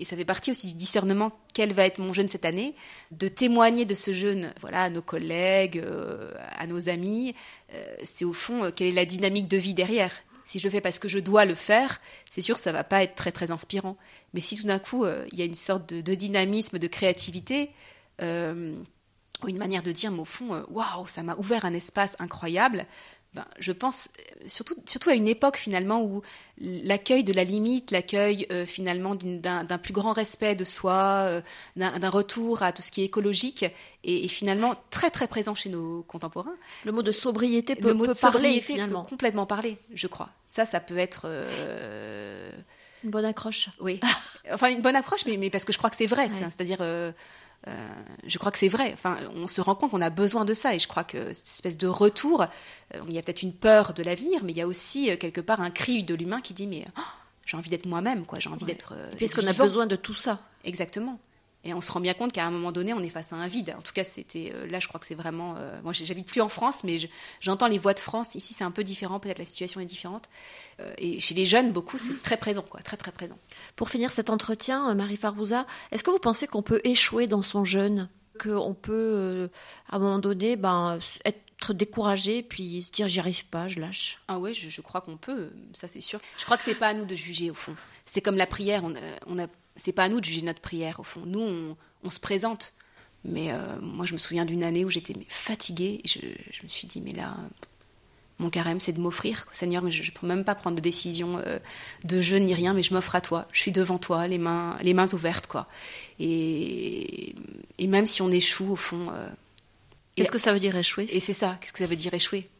et ça fait partie aussi du discernement, quel va être mon jeûne cette année, de témoigner de ce jeûne voilà, à nos collègues, euh, à nos amis, euh, c'est au fond euh, quelle est la dynamique de vie derrière. Si je le fais parce que je dois le faire, c'est sûr que ça va pas être très très inspirant. Mais si tout d'un coup il y a une sorte de, de dynamisme, de créativité, ou une manière de dire, mais au fond, waouh, ça m'a ouvert un espace incroyable, ben, je pense euh, surtout, surtout à une époque finalement où l'accueil de la limite, l'accueil euh, finalement d'un plus grand respect de soi, euh, d'un retour à tout ce qui est écologique est, finalement très très présent chez nos contemporains.
Le mot de sobriété peut, Le parler finalement.
complètement parler, je crois. Ça, ça peut être
une bonne accroche.
Oui, enfin une bonne accroche, mais, mais parce que je crois que c'est vrai. C'est-à-dire euh, je crois que c'est vrai. Enfin, on se rend compte qu'on a besoin de ça, et je crois que cette espèce de retour, euh, il y a peut-être une peur de l'avenir, mais il y a aussi euh, quelque part un cri de l'humain qui dit mais oh, j'ai envie d'être moi-même, quoi. J'ai envie d'être.
et qu'on a besoin de tout ça?
Exactement. Et on se rend bien compte qu'à un moment donné, on est face à un vide. En tout cas, c'était là, je crois que c'est vraiment. moi, j'habite plus en France, mais j'entends les voix de France. Ici, c'est un peu différent. Peut-être la situation est différente. et chez les jeunes, beaucoup, c'est très présent, quoi, très très présent.
Pour finir cet entretien, Marie Farouza, est-ce que vous pensez qu'on peut échouer dans son jeûne, qu'on peut, à un moment donné, ben, être découragé puis se dire j'y arrive pas, je lâche?
Ah ouais, je, crois qu'on peut, ça c'est sûr. Je crois que c'est pas à nous de juger au fond. C'est comme la prière, on on a c'est pas à nous de juger notre prière au fond. Nous, on, se présente. Mais euh, moi, je me souviens d'une année où j'étais fatiguée. Et je, me suis dit, mais là, mon carême, c'est de m'offrir. Seigneur, mais je ne peux même pas prendre de décision euh, de jeûne ni rien, mais je m'offre à toi. Je suis devant toi, les mains, les mains ouvertes. quoi. Et, et même si on échoue, au fond. Euh,
Qu'est-ce que ça veut dire échouer?
Et c'est ça, qu'est-ce que ça veut dire échouer?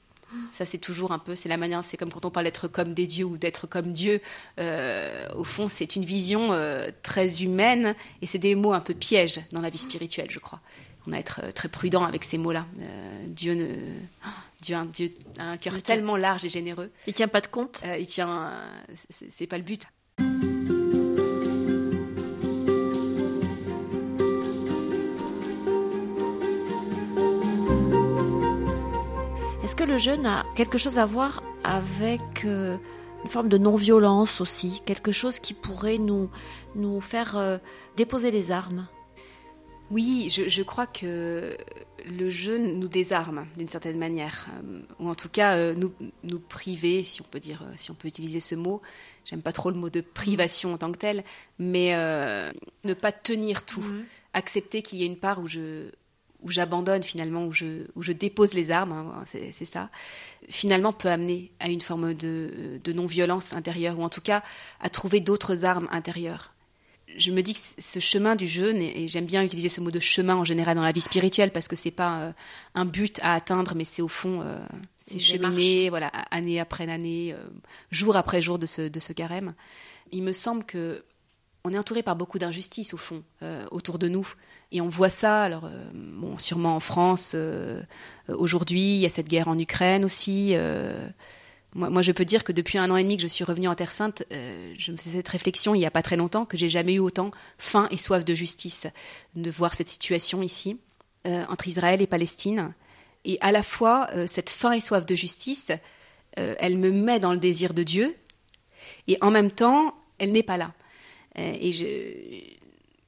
Ça, c'est toujours un peu, c'est la manière, c'est comme quand on parle d'être comme des dieux ou d'être comme Dieu. Euh, au fond, c'est une vision euh, très humaine et c'est des mots un peu pièges dans la vie spirituelle, je crois. On a à être euh, très prudent avec ces mots-là. Dieu ne. Dieu, un, Dieu a un cœur tellement large et généreux.
Il tient pas de compte.
il tient. c'est pas le but.
Le jeûne a quelque chose à voir avec euh, une forme de non-violence aussi, quelque chose qui pourrait nous, nous faire euh, déposer les armes
Oui, je, crois que le jeûne nous désarme d'une certaine manière, euh, ou en tout cas nous, nous priver, si on peut dire, si on peut utiliser ce mot. J'aime pas trop le mot de privation en tant que tel, mais ne pas tenir tout, mhm. accepter qu'il y ait une part où je où j'abandonne finalement, où je, où je dépose les armes, hein, c'est ça, finalement peut amener à une forme de, de non-violence intérieure, ou en tout cas à trouver d'autres armes intérieures. Je me dis que ce chemin du jeûne, et, j'aime bien utiliser ce mot de chemin en général dans la vie spirituelle, parce que c'est pas euh, un but à atteindre, mais c'est au fond, euh, c'est cheminer, voilà, année après année, euh, jour après jour de ce, de ce carême. Il me semble que on est entouré par beaucoup d'injustices au fond autour de nous. Et on voit ça, alors, euh, bon, sûrement en France, euh, aujourd'hui, il y a cette guerre en Ukraine aussi. Euh, Moi, je peux dire que depuis un an et demi que je suis revenue en Terre Sainte, euh, je me faisais cette réflexion il n'y a pas très longtemps que j'ai jamais eu autant faim et soif de justice de voir cette situation ici euh, entre Israël et Palestine. Et à la fois, euh, cette faim et soif de justice, elle me met dans le désir de Dieu, et en même temps, elle n'est pas là. Et je,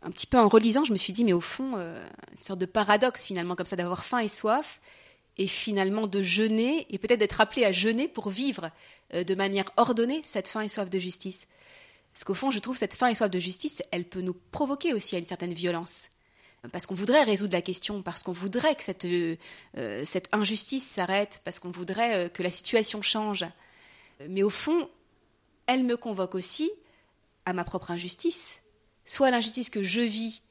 un petit peu en relisant, je me suis dit, mais au fond, une sorte de paradoxe finalement, comme ça, d'avoir faim et soif, et finalement de jeûner et peut-être d'être appelé à jeûner pour vivre euh, de manière ordonnée cette faim et soif de justice. Parce qu'au fond, je trouve cette faim et soif de justice, elle peut nous provoquer aussi à une certaine violence. Parce qu'on voudrait résoudre la question, parce qu'on voudrait que cette, euh, injustice s'arrête, parce qu'on voudrait euh, que la situation change. Mais au fond, elle me convoque aussi à ma propre injustice, soit l'injustice que je vis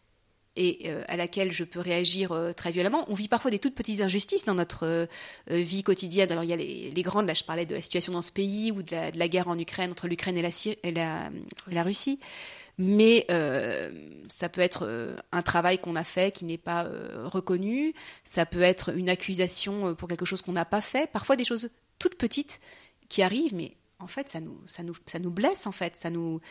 et euh, à laquelle je peux réagir euh, très violemment. On vit parfois des toutes petites injustices dans notre euh, vie quotidienne. Alors il y a les, grandes, là je parlais de la situation dans ce pays ou de la, guerre en Ukraine entre l'Ukraine et la, et la, Russie. Mais ça peut être un travail qu'on a fait qui n'est pas reconnu, ça peut être une accusation pour quelque chose qu'on n'a pas fait, parfois des choses toutes petites qui arrivent, mais en fait, ça nous, ça nous, ça nous blesse, en fait, ça nous,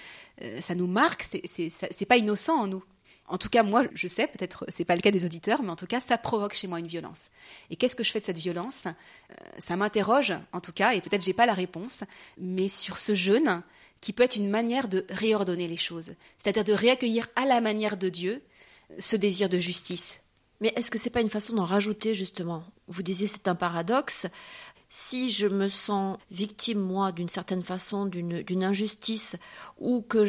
ça nous marque, c'est pas innocent en nous. En tout cas, moi, je sais, peut-être c'est pas le cas des auditeurs, mais en tout cas, ça provoque chez moi une violence. Et qu'est-ce que je fais de cette violence? Euh, Ça m'interroge, en tout cas, et peut-être j'ai pas la réponse, mais sur ce jeûne qui peut être une manière de réordonner les choses, c'est-à-dire de réaccueillir à la manière de Dieu ce désir de justice.
Mais est-ce que c'est pas une façon d'en rajouter justement? Vous disiez c'est un paradoxe si je me sens victime, moi, d'une certaine façon, d'une injustice, ou que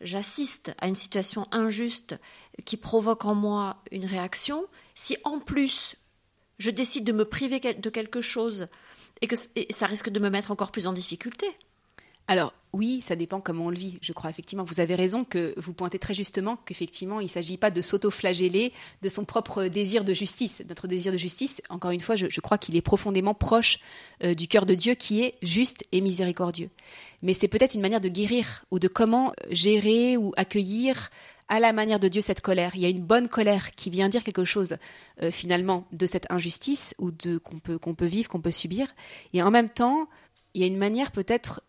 j'assiste à une situation injuste qui provoque en moi une réaction, si en plus je décide de me priver de quelque chose et que ça risque de me mettre encore plus en difficulté.
Alors oui, ça dépend comment on le vit, je crois. Effectivement, vous avez raison que vous pointez très justement qu'effectivement, il ne s'agit pas de s'auto-flageller de son propre désir de justice. Notre désir de justice, encore une fois, je, crois qu'il est profondément proche euh, du cœur de Dieu qui est juste et miséricordieux. Mais c'est peut-être une manière de guérir ou de comment gérer ou accueillir à la manière de Dieu cette colère. Il y a une bonne colère qui vient dire quelque chose euh, finalement de cette injustice ou de qu'on peut qu'on peut vivre, qu'on peut subir. Et en même temps, il y a une manière peut-être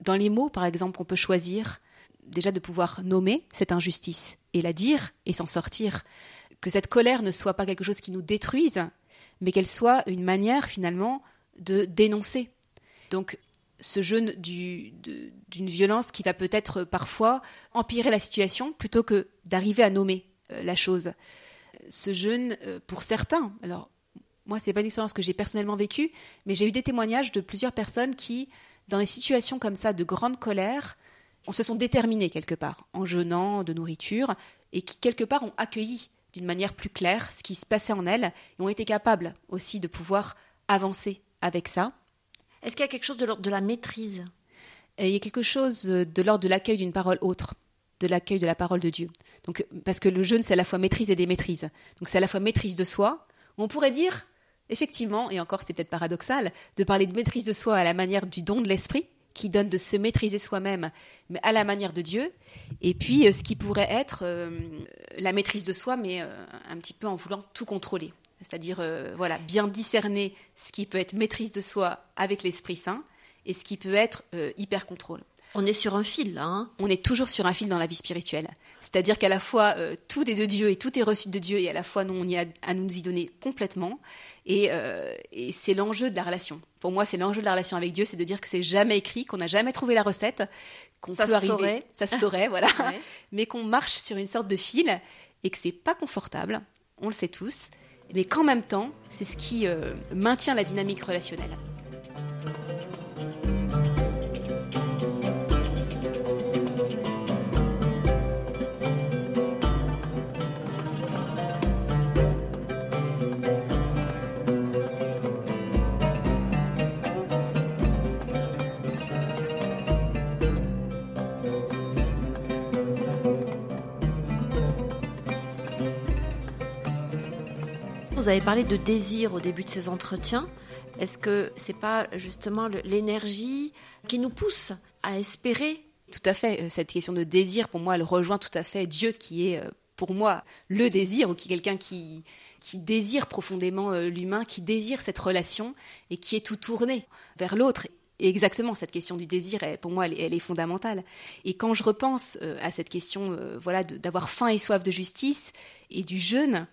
dans les mots, par exemple, qu'on peut choisir, déjà de pouvoir nommer cette injustice et la dire et s'en sortir. Que cette colère ne soit pas quelque chose qui nous détruise, mais qu'elle soit une manière finalement de dénoncer. Donc ce jeûne d'une violence qui va peut-être parfois empirer la situation plutôt que d'arriver à nommer euh, la chose. Ce jeûne, euh, pour certains, alors moi c'est pas une expérience que j'ai personnellement vécue, mais j'ai eu des témoignages de plusieurs personnes qui dans des situations comme ça de grande colère, on se sont déterminés quelque part, en jeûnant de nourriture, et qui quelque part ont accueilli d'une manière plus claire ce qui se passait en elles, et ont été capables aussi de pouvoir avancer avec ça.
Est-ce qu'il y a quelque chose de l'ordre de la maîtrise?
Il y a quelque chose de l'ordre de l'accueil d'une parole autre, de l'accueil de la parole de Dieu. Donc, parce que le jeûne, c'est à la fois maîtrise et démaîtrise. Donc c'est à la fois maîtrise de soi. On pourrait dire, effectivement, et encore c'est peut-être paradoxal, de parler de maîtrise de soi à la manière du don de l'esprit, qui donne de se maîtriser soi-même, mais à la manière de Dieu, et puis euh, ce qui pourrait être euh, la maîtrise de soi, mais euh, un petit peu en voulant tout contrôler. C'est-à-dire, voilà, bien discerner ce qui peut être maîtrise de soi avec l'Esprit Saint et ce qui peut être hyper contrôle.
On est sur un fil là. Hein
on est toujours sur un fil dans la vie spirituelle. C'est-à-dire qu'à la fois euh, tout est de Dieu et tout est reçu de Dieu et à la fois nous on y a à nous y donner complètement. Euh, et, c'est l'enjeu de la relation. Pour moi, c'est l'enjeu de la relation avec Dieu, c'est de dire que c'est jamais écrit, qu'on n'a jamais trouvé la recette, qu'on peut arriver, saurait. ça se saurait, voilà, mais qu'on marche sur une sorte de fil et que c'est pas confortable. On le sait tous, mais qu'en même temps, c'est ce qui euh, maintient la dynamique relationnelle.
Vous avez parlé de désir au début de ces entretiens. Est-ce que c'est pas justement l'énergie qui nous pousse à espérer?
Tout à fait. Euh, cette question de désir, pour moi, elle rejoint tout à fait Dieu qui est, euh, pour moi, le désir, ou qui quelqu'un qui, qui désire profondément euh, l'humain, qui désire cette relation et qui est tout tourné vers l'autre. Et exactement, cette question du désir, pour moi, elle, est fondamentale. Et quand je repense à cette question, voilà, d'avoir faim et soif de justice et du jeûne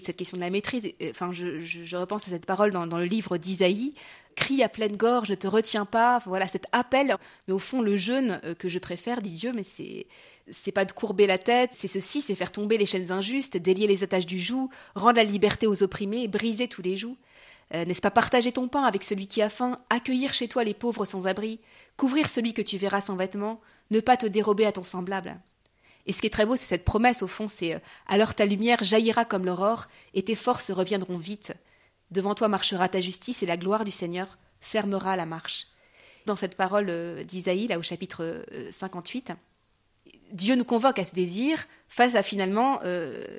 de cette question de la maîtrise, enfin, je, repense à cette parole dans, le livre d'Isaïe crie à pleine gorge, ne te retiens pas, voilà cet appel. Mais au fond, le jeûne euh, que je préfère, dit Dieu, mais c'est c'est pas de courber la tête, c'est ceci, c'est faire tomber les chaînes injustes, délier les attaches du joug, rendre la liberté aux opprimés, briser tous les jougs. Euh, n'est-ce pas partager ton pain avec celui qui a faim, accueillir chez toi les pauvres sans abri, couvrir celui que tu verras sans vêtements, ne pas te dérober à ton semblable Et ce qui est très beau, c'est cette promesse au fond, c'est euh, alors ta lumière jaillira comme l'aurore, et tes forces reviendront vite. Devant toi marchera ta justice, et la gloire du Seigneur fermera la marche. Dans cette parole euh, d'Isaïe, là au chapitre 58, Dieu nous convoque à ce désir face à finalement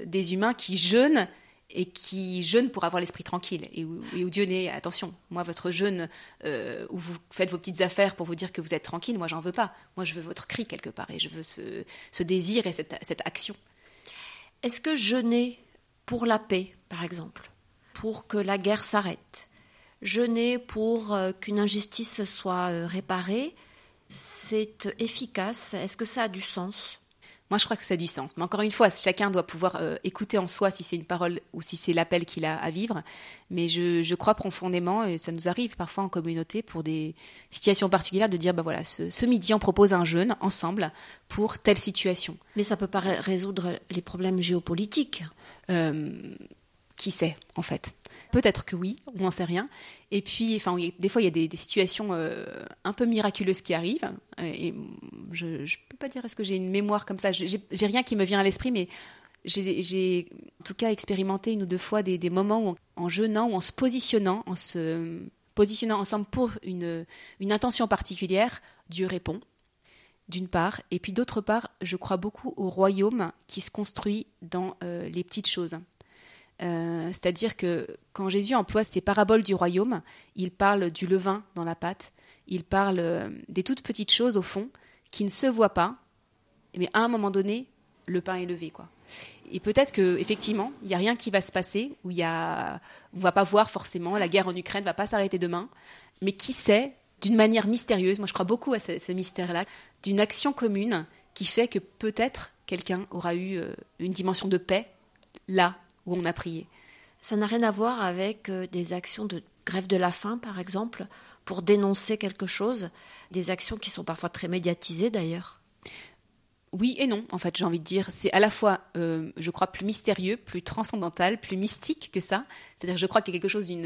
des humains qui jeûnent et qui jeûne pour avoir l'esprit tranquille et où, Dieu n'est attention moi votre jeûne euh, où vous faites vos petites affaires pour vous dire que vous êtes tranquille moi j'en veux pas. Moi je veux votre cri quelque part et je veux ce, désir et cette, action.
Est-ce que jeûner pour la paix par exemple pour que la guerre s'arrête jeûner pour euh, qu'une injustice soit euh, réparée c'est efficace? Est-ce que ça a du sens?
Moi, je crois que ça a du sens. Mais encore une fois, chacun doit pouvoir euh, écouter en soi si c'est une parole ou si c'est l'appel qu'il a à vivre. Mais je, crois profondément, et ça nous arrive parfois en communauté pour des situations particulières, de dire, bah voilà, ce, midi, on propose un jeûne ensemble pour telle situation.
Mais ça peut pas résoudre les problèmes géopolitiques.
Euh, qui sait, en fait Peut-être que oui, on n'en sait rien. Et puis, enfin, des fois, il y a des, situations euh, un peu miraculeuses qui arrivent. Et je ne peux pas dire est-ce que j'ai une mémoire comme ça. J'ai rien qui me vient à l'esprit, mais j'ai en tout cas expérimenté une ou deux fois des, moments où, en jeûnant ou en se positionnant, en se positionnant ensemble pour une, intention particulière, Dieu répond d'une part, et puis d'autre part, je crois beaucoup au royaume qui se construit dans euh, les petites choses. Euh, c'est-à-dire que quand Jésus emploie ces paraboles du royaume, il parle du levain dans la pâte, il parle euh, des toutes petites choses au fond qui ne se voient pas, mais à un moment donné, le pain est levé, quoi. Et peut-être que effectivement, il n'y a rien qui va se passer, où il y a, on va pas voir forcément, la guerre en Ukraine va pas s'arrêter demain, mais qui sait, d'une manière mystérieuse, moi je crois beaucoup à ce, mystère-là, d'une action commune qui fait que peut-être quelqu'un aura eu euh, une dimension de paix là où on a prié.
Ça n'a rien à voir avec euh, des actions de grève de la faim, par exemple, pour dénoncer quelque chose, des actions qui sont parfois très médiatisées d'ailleurs.
Oui et non, en fait, j'ai envie de dire. C'est à la fois, euh, je crois, plus mystérieux, plus transcendantal, plus mystique que ça. C'est-à-dire, je crois qu'il y a quelque chose d'une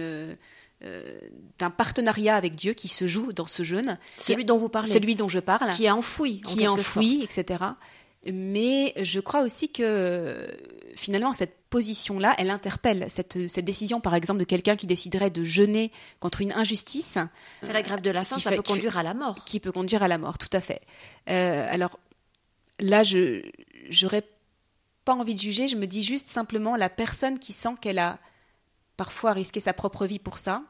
euh, d'un partenariat avec Dieu qui se joue dans ce jeûne.
Celui dont vous parlez.
Celui dont je parle.
Qui est enfoui.
Qui est enfoui, etc. Mais je crois aussi que finalement, cette position-là, elle interpelle. Cette, décision, par exemple, de quelqu'un qui déciderait de jeûner contre une injustice.
la grève de la faim, ça peut conduire à la mort.
Qui peut conduire à la mort, tout à fait. Euh, alors là, je n'aurais pas envie de juger. Je me dis juste simplement la personne qui sent qu'elle a parfois risqué sa propre vie pour ça,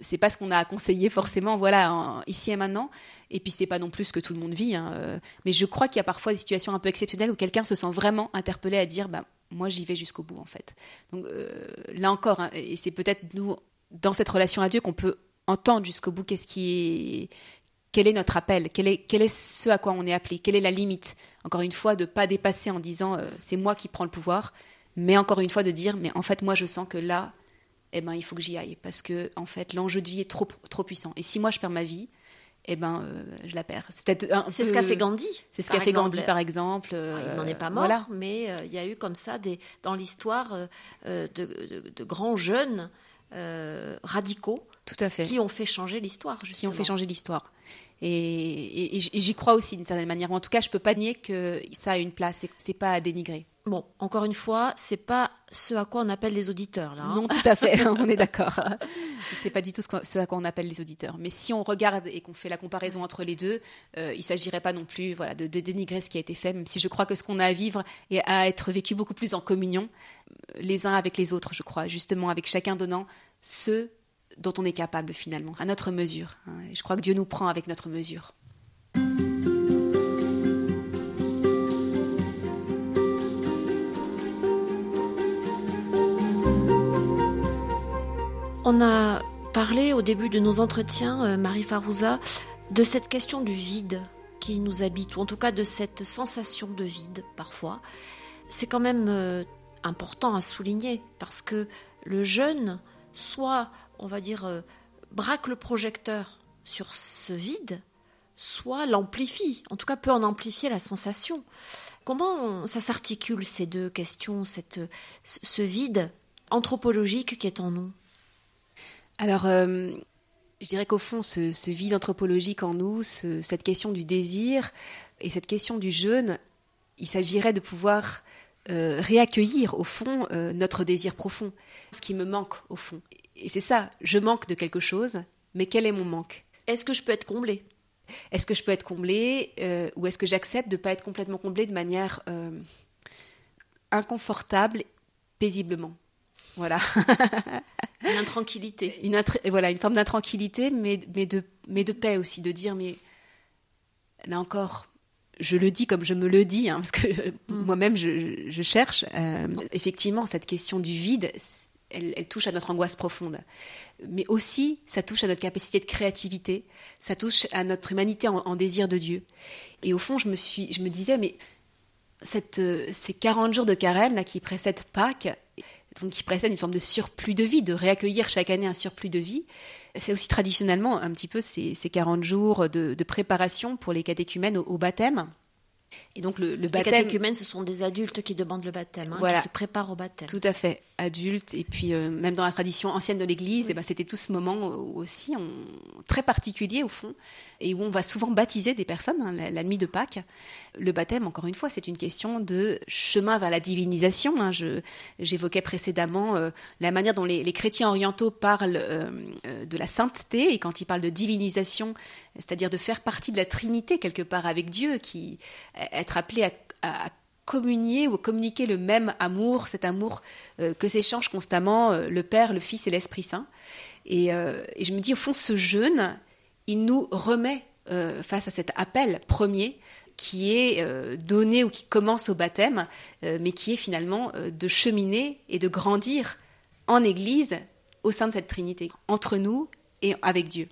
c'est pas ce qu'on a à conseiller forcément, voilà, ici et maintenant. Et puis c'est pas non plus ce que tout le monde vit. Hein, euh. mais je crois qu'il y a parfois des situations un peu exceptionnelles où quelqu'un se sent vraiment interpellé à dire, bah moi j'y vais jusqu'au bout en fait. Donc euh, là encore, hein, et c'est peut-être nous dans cette relation à Dieu qu'on peut entendre jusqu'au bout qu'est-ce qui est, quel est notre appel, quel est, ce à quoi on est appelé, quelle est la limite. Encore une fois, de pas dépasser en disant euh, c'est moi qui prends le pouvoir, mais encore une fois de dire mais en fait moi je sens que là eh ben, il faut que j'y aille parce que en fait l'enjeu de vie est trop trop puissant. Et si moi je perds ma vie, eh ben euh, je la perds.
C'est C'est ce qu'a fait Gandhi.
C'est ce qu'a fait Gandhi par exemple.
Ah, il n'en est pas mort, mais euh, il y a eu comme ça des dans l'histoire euh, de, grands jeunes radicaux.
Tout à fait.
Qui ont fait changer l'histoire.
Qui ont fait changer l'histoire. Et, j'y crois aussi d'une certaine manière. En tout cas, je peux pas nier que ça a une place. C'est pas à dénigrer.
Bon, encore une fois, c'est pas ce à quoi on appelle les auditeurs, là.
Hein. Non, tout à fait, on est d'accord. C'est pas du tout ce à quoi on appelle les auditeurs. Mais si on regarde et qu'on fait la comparaison entre les deux, euh, il s'agirait pas non plus, voilà, de, dénigrer ce qui a été fait, même si je crois que ce qu'on a à vivre et à être vécu beaucoup plus en communion, euh, les uns avec les autres, je crois, justement, avec chacun donnant ce dont on est capable finalement, à notre mesure. Hein. je crois que Dieu nous prend avec notre mesure.
On a parlé au début de nos entretiens, euh, Marie Farouza, de cette question du vide qui nous habite, ou en tout cas de cette sensation de vide parfois. C'est quand même euh, important à souligner parce que le jeune, soit, on va dire, euh, braque le projecteur sur ce vide, soit l'amplifie, en tout cas peut en amplifier la sensation. Comment ça s'articule ces deux questions, cette, ce vide anthropologique qui est en nous?
Alors, euh, je dirais qu'au fond, ce, vide anthropologique en nous, cette question du désir et cette question du jeûne, il s'agirait de pouvoir euh, réaccueillir au fond euh, notre désir profond, ce qui me manque au fond. Et c'est ça, je manque de quelque chose, mais quel est mon manque?
Est-ce que je peux être comblé
Est-ce que je peux être comblé ou est-ce que j'accepte de ne pas être complètement comblé de manière inconfortable, paisiblement? Voilà.
une intranquillité.
Une voilà, une forme d'intranquillité, mais, mais, de, mais de paix aussi, de dire, mais là encore, je le dis comme je me le dis, hein, parce que mm. moi-même, je, cherche. Euh, effectivement, cette question du vide, elle, touche à notre angoisse profonde. Mais aussi, ça touche à notre capacité de créativité, ça touche à notre humanité en, désir de Dieu. Et au fond, je me, suis, je me disais, mais cette, euh, ces 40 jours de carême là, qui précèdent Pâques, donc qui précède une forme de surplus de vie, de réaccueillir chaque année un surplus de vie. C'est aussi traditionnellement un petit peu ces, 40 jours de, préparation pour les catéchumènes au baptême.
Et donc le, baptême. Les catéchumènes, ce sont des adultes qui demandent le baptême, hein, qui se préparent au baptême.
Tout à fait, adultes. Et puis euh, même dans la tradition ancienne de l'Église, eh ben, c'était tout ce moment aussi très particulier au fond, et où on va souvent baptiser des personnes hein, la, nuit de Pâques. Le baptême, encore une fois, c'est une question de chemin vers la divinisation. Hein. J'évoquais précédemment euh, la manière dont les, chrétiens orientaux parlent euh, de la sainteté, et quand ils parlent de divinisation, c'est-à-dire de faire partie de la Trinité quelque part avec Dieu, qui être appelé à, communier ou communiquer le même amour, cet amour euh, que s'échangent constamment euh, le Père, le Fils et l'Esprit Saint. Euh, et, je me dis, au fond, ce jeûne, il nous remet face à cet appel premier qui est donné ou qui commence au baptême, mais qui est finalement de cheminer et de grandir en Église au sein de cette Trinité, entre nous et avec Dieu.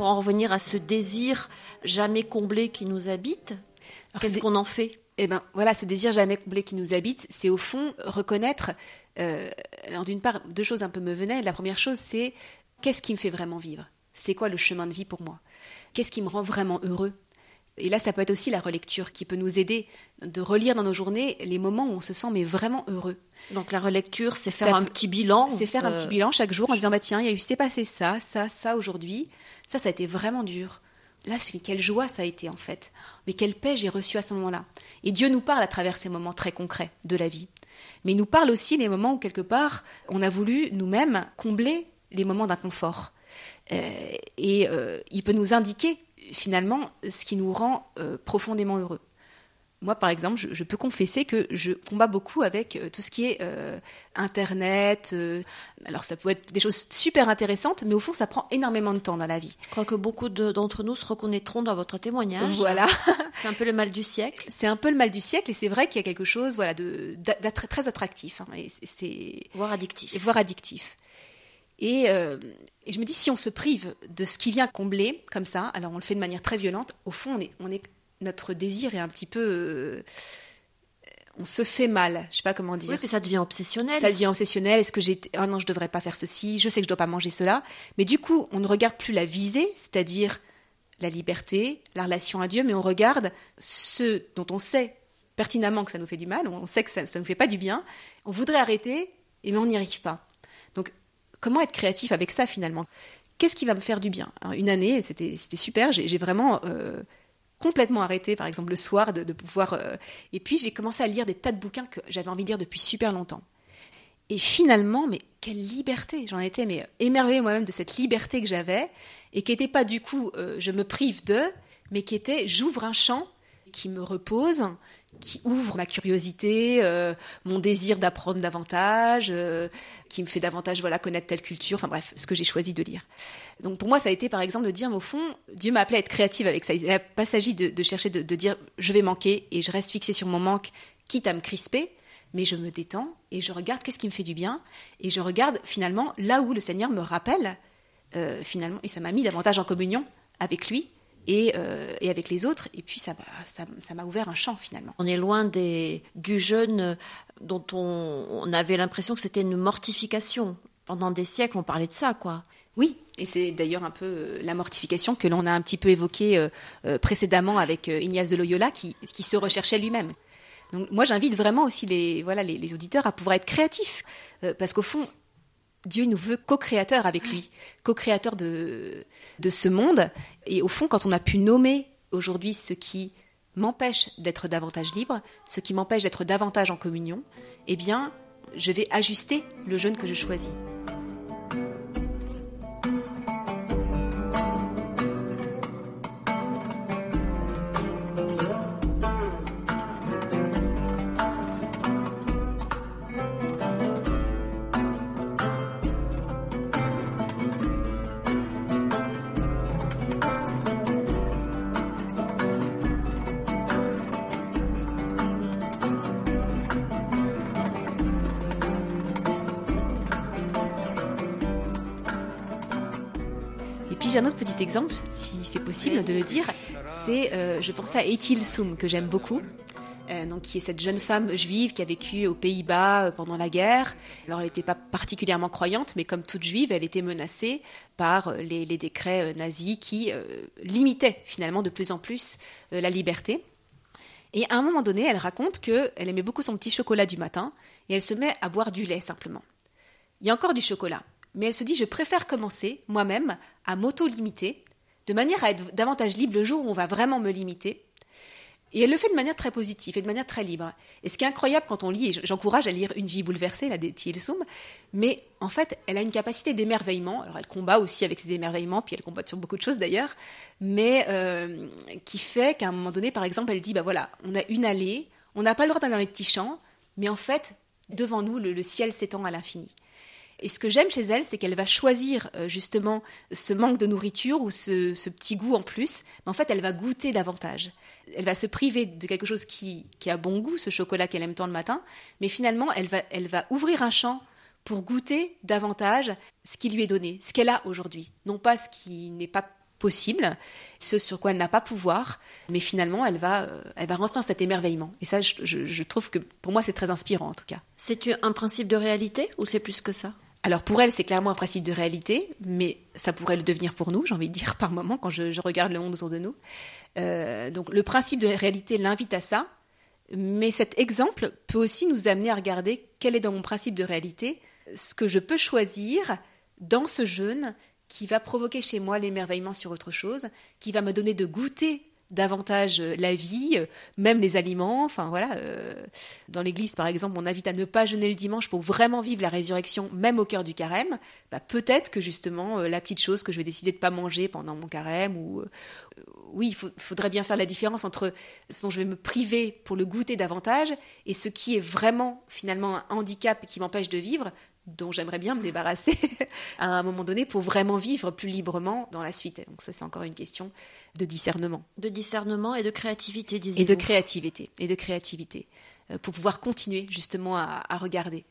Pour en revenir à ce désir jamais comblé qui nous habite, qu'est-ce qu'on en fait?
Eh ben voilà, ce désir jamais comblé qui nous habite, c'est au fond reconnaître. Euh, alors d'une part, deux choses un peu me venaient. La première chose, c'est qu'est-ce qui me fait vraiment vivre? C'est quoi le chemin de vie pour moi? Qu'est-ce qui me rend vraiment heureux? Et là, ça peut être aussi la relecture qui peut nous aider de relire dans nos journées les moments où on se sent mais vraiment heureux.
Donc la relecture, c'est faire un petit bilan.
C'est faire un petit bilan chaque jour en disant bah tiens, il y a eu s'est passé ça, ça, ça aujourd'hui. Ça, ça a été vraiment dur. Là, quelle joie ça a été en fait. Mais quelle paix j'ai reçue à ce moment-là. Et Dieu nous parle à travers ces moments très concrets de la vie. Mais il nous parle aussi des moments où quelque part on a voulu nous-mêmes combler les moments d'inconfort. Euh, et euh, il peut nous indiquer finalement ce qui nous rend euh, profondément heureux. Moi, par exemple, je, peux confesser que je combats beaucoup avec euh, tout ce qui est euh, Internet. alors, ça peut être des choses super intéressantes, mais au fond, ça prend énormément de temps dans la vie.
Je crois que beaucoup d'entre nous se reconnaîtront dans votre témoignage.
Voilà.
c'est un peu le mal du siècle.
C'est un peu le mal du siècle, et c'est vrai qu'il y a quelque chose voilà, de, très attractif. Hein, et c'est,
voire addictif.
Voire addictif. Euh, et, je me dis, si on se prive de ce qui vient combler, comme ça, alors on le fait de manière très violente, au fond, on est, on est, notre désir est un petit peu. Euh, on se fait mal, je sais pas comment dire.
Oui, puis ça devient obsessionnel.
Ça devient obsessionnel. Est-ce que j'ai. Oh non, je devrais pas faire ceci, je sais que je dois pas manger cela. Mais du coup, on ne regarde plus la visée, c'est-à-dire la liberté, la relation à Dieu, mais on regarde ce dont on sait pertinemment que ça nous fait du mal, on sait que ça ne nous fait pas du bien. On voudrait arrêter, mais on n'y arrive pas. Comment être créatif avec ça finalement? Qu'est-ce qui va me faire du bien? Une année, c'était super, j'ai vraiment euh, complètement arrêté, par exemple le soir, de, pouvoir... Euh, et puis j'ai commencé à lire des tas de bouquins que j'avais envie de lire depuis super longtemps. Et finalement, mais quelle liberté! J'en étais mais émerveillée moi-même de cette liberté que j'avais, et qui n'était pas du coup euh, je me prive de, mais qui était j'ouvre un champ qui me repose, qui ouvre ma curiosité, euh, mon désir d'apprendre davantage, euh, qui me fait davantage voilà connaître telle culture, enfin bref, ce que j'ai choisi de lire. Donc pour moi, ça a été par exemple de dire, au fond, Dieu m'a appelé à être créative avec ça. Il n'a pas s'agit de, chercher de, de dire, je vais manquer et je reste fixé sur mon manque, quitte à me crisper, mais je me détends et je regarde qu'est-ce qui me fait du bien et je regarde finalement là où le Seigneur me rappelle euh, finalement et ça m'a mis davantage en communion avec lui et, euh, et, avec les autres. Et puis ça m'a ouvert un champ finalement.
On est loin des, du jeûne dont on, on avait l'impression que c'était une mortification. Pendant des siècles, on parlait de ça, quoi.
Oui, et c'est d'ailleurs un peu euh, la mortification que l'on a un petit peu évoquée précédemment avec Ignace de Loyola, qui, qui se recherchait lui-même. Donc moi j'invite vraiment aussi les, voilà, les, auditeurs à pouvoir être créatifs, euh, parce qu'au fond, Dieu nous veut co-créateurs avec lui, co-créateurs de, de ce monde. Et au fond, quand on a pu nommer aujourd'hui ce qui m'empêche d'être davantage libre, ce qui m'empêche d'être davantage en communion, eh bien, je vais ajuster le jeûne que je choisis. J'ai un autre petit exemple, si c'est possible de le dire. C'est, euh, je pensais à Ethel Soum, que j'aime beaucoup. Euh, donc, qui est cette jeune femme juive qui a vécu aux Pays-Bas euh, pendant la guerre. Alors, elle n'était pas particulièrement croyante, mais comme toute juive, elle était menacée par les, décrets nazis qui limitaient finalement de plus en plus la liberté. Et à un moment donné, elle raconte qu'elle aimait beaucoup son petit chocolat du matin et elle se met à boire du lait simplement. Il y a encore du chocolat mais elle se dit je préfère commencer moi-même à m'auto-limiter, de manière à être davantage libre le jour où on va vraiment me limiter. Et elle le fait de manière très positive et de manière très libre. Et ce qui est incroyable quand on lit, et j'encourage à lire Une vie bouleversée, la de Soum, mais en fait, elle a une capacité d'émerveillement. Alors elle combat aussi avec ses émerveillements, puis elle combat sur beaucoup de choses d'ailleurs, mais euh, qui fait qu'à un moment donné, par exemple, elle dit, bah voilà, on a une allée, on n'a pas le droit d'aller dans les petits champs, mais en fait, devant nous, le ciel s'étend à l'infini. Et ce que j'aime chez elle, c'est qu'elle va choisir euh, justement ce manque de nourriture ou ce, petit goût en plus, mais en fait, elle va goûter davantage. Elle va se priver de quelque chose qui, a bon goût, ce chocolat qu'elle aime tant le matin, mais finalement, elle va, ouvrir un champ pour goûter davantage ce qui lui est donné, ce qu'elle a aujourd'hui, non pas ce qui n'est pas possible, ce sur quoi elle n'a pas pouvoir, mais finalement elle va, euh, rentrer dans cet émerveillement. Et ça, je, je trouve que pour moi c'est très inspirant en tout cas.
C'est un principe de réalité ou c'est plus que ça?
Alors pour elle, c'est clairement un principe de réalité, mais ça pourrait le devenir pour nous, j'ai envie de dire par moment, quand je, regarde le monde autour de nous. Euh, donc le principe de la réalité l'invite à ça, mais cet exemple peut aussi nous amener à regarder quel est dans mon principe de réalité ce que je peux choisir dans ce jeûne qui va provoquer chez moi l'émerveillement sur autre chose, qui va me donner de goûter davantage euh, la vie, euh, même les aliments. Enfin voilà, euh, dans l'Église par exemple, on invite à ne pas jeûner le dimanche pour vraiment vivre la résurrection, même au cœur du carême. Bah, peut-être que justement la petite chose que je vais décider de pas manger pendant mon carême, ou oui, il faudrait bien faire la différence entre ce dont je vais me priver pour le goûter davantage et ce qui est vraiment finalement un handicap qui m'empêche de vivre dont j'aimerais bien me débarrasser à un moment donné pour vraiment vivre plus librement dans la suite. Donc ça, c'est encore une question de discernement.
De discernement et de créativité,
disons. Et de créativité, et de créativité, euh, pour pouvoir continuer justement à, regarder.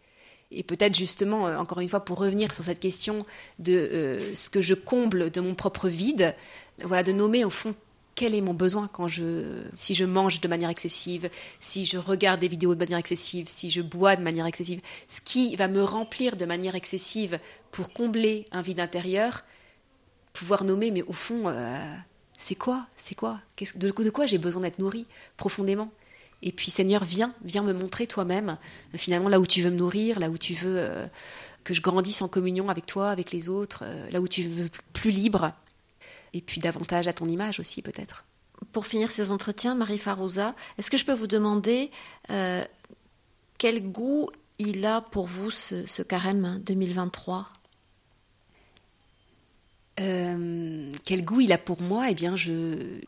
Et peut-être justement, euh, encore une fois, pour revenir sur cette question de euh, ce que je comble de mon propre vide, voilà, de nommer au fond quel est mon besoin quand je, si je mange de manière excessive, si je regarde des vidéos de manière excessive, si je bois de manière excessive, ce qui va me remplir de manière excessive pour combler un vide intérieur, pouvoir nommer, mais au fond, euh, c'est quoi C'est quoi de, de quoi j'ai besoin d'être nourri profondément? Et puis Seigneur, viens, viens me montrer toi-même, finalement, là où tu veux me nourrir, là où tu veux euh, que je grandisse en communion avec toi, avec les autres, euh, là où tu veux plus libre et puis davantage à ton image aussi peut-être.
Pour finir ces entretiens, Marie Farouza, est-ce que je peux vous demander euh, quel goût il a pour vous ce, carême 2023
euh, Quel goût il a pour moi? Eh bien, je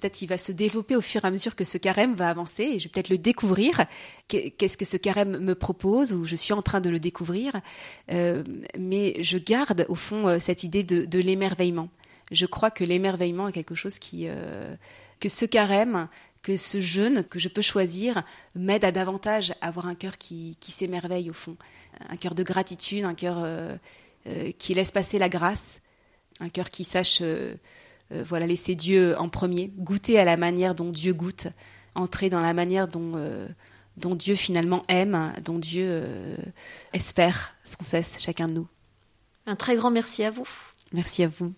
peut-être il va se développer au fur et à mesure que ce carême va avancer et je vais peut-être le découvrir. Qu'est-ce que ce carême me propose? Ou je suis en train de le découvrir. Euh, mais je garde au fond cette idée de, l'émerveillement. Je crois que l'émerveillement est quelque chose qui euh, que ce carême, que ce jeûne que je peux choisir m'aide à davantage avoir un cœur qui, s'émerveille au fond, un cœur de gratitude, un cœur qui laisse passer la grâce, un cœur qui sache euh, voilà, laisser Dieu en premier, goûter à la manière dont Dieu goûte, entrer dans la manière dont, euh, dont Dieu finalement aime, dont Dieu euh, espère sans cesse chacun de nous.
Un très grand merci à vous.
Merci à vous.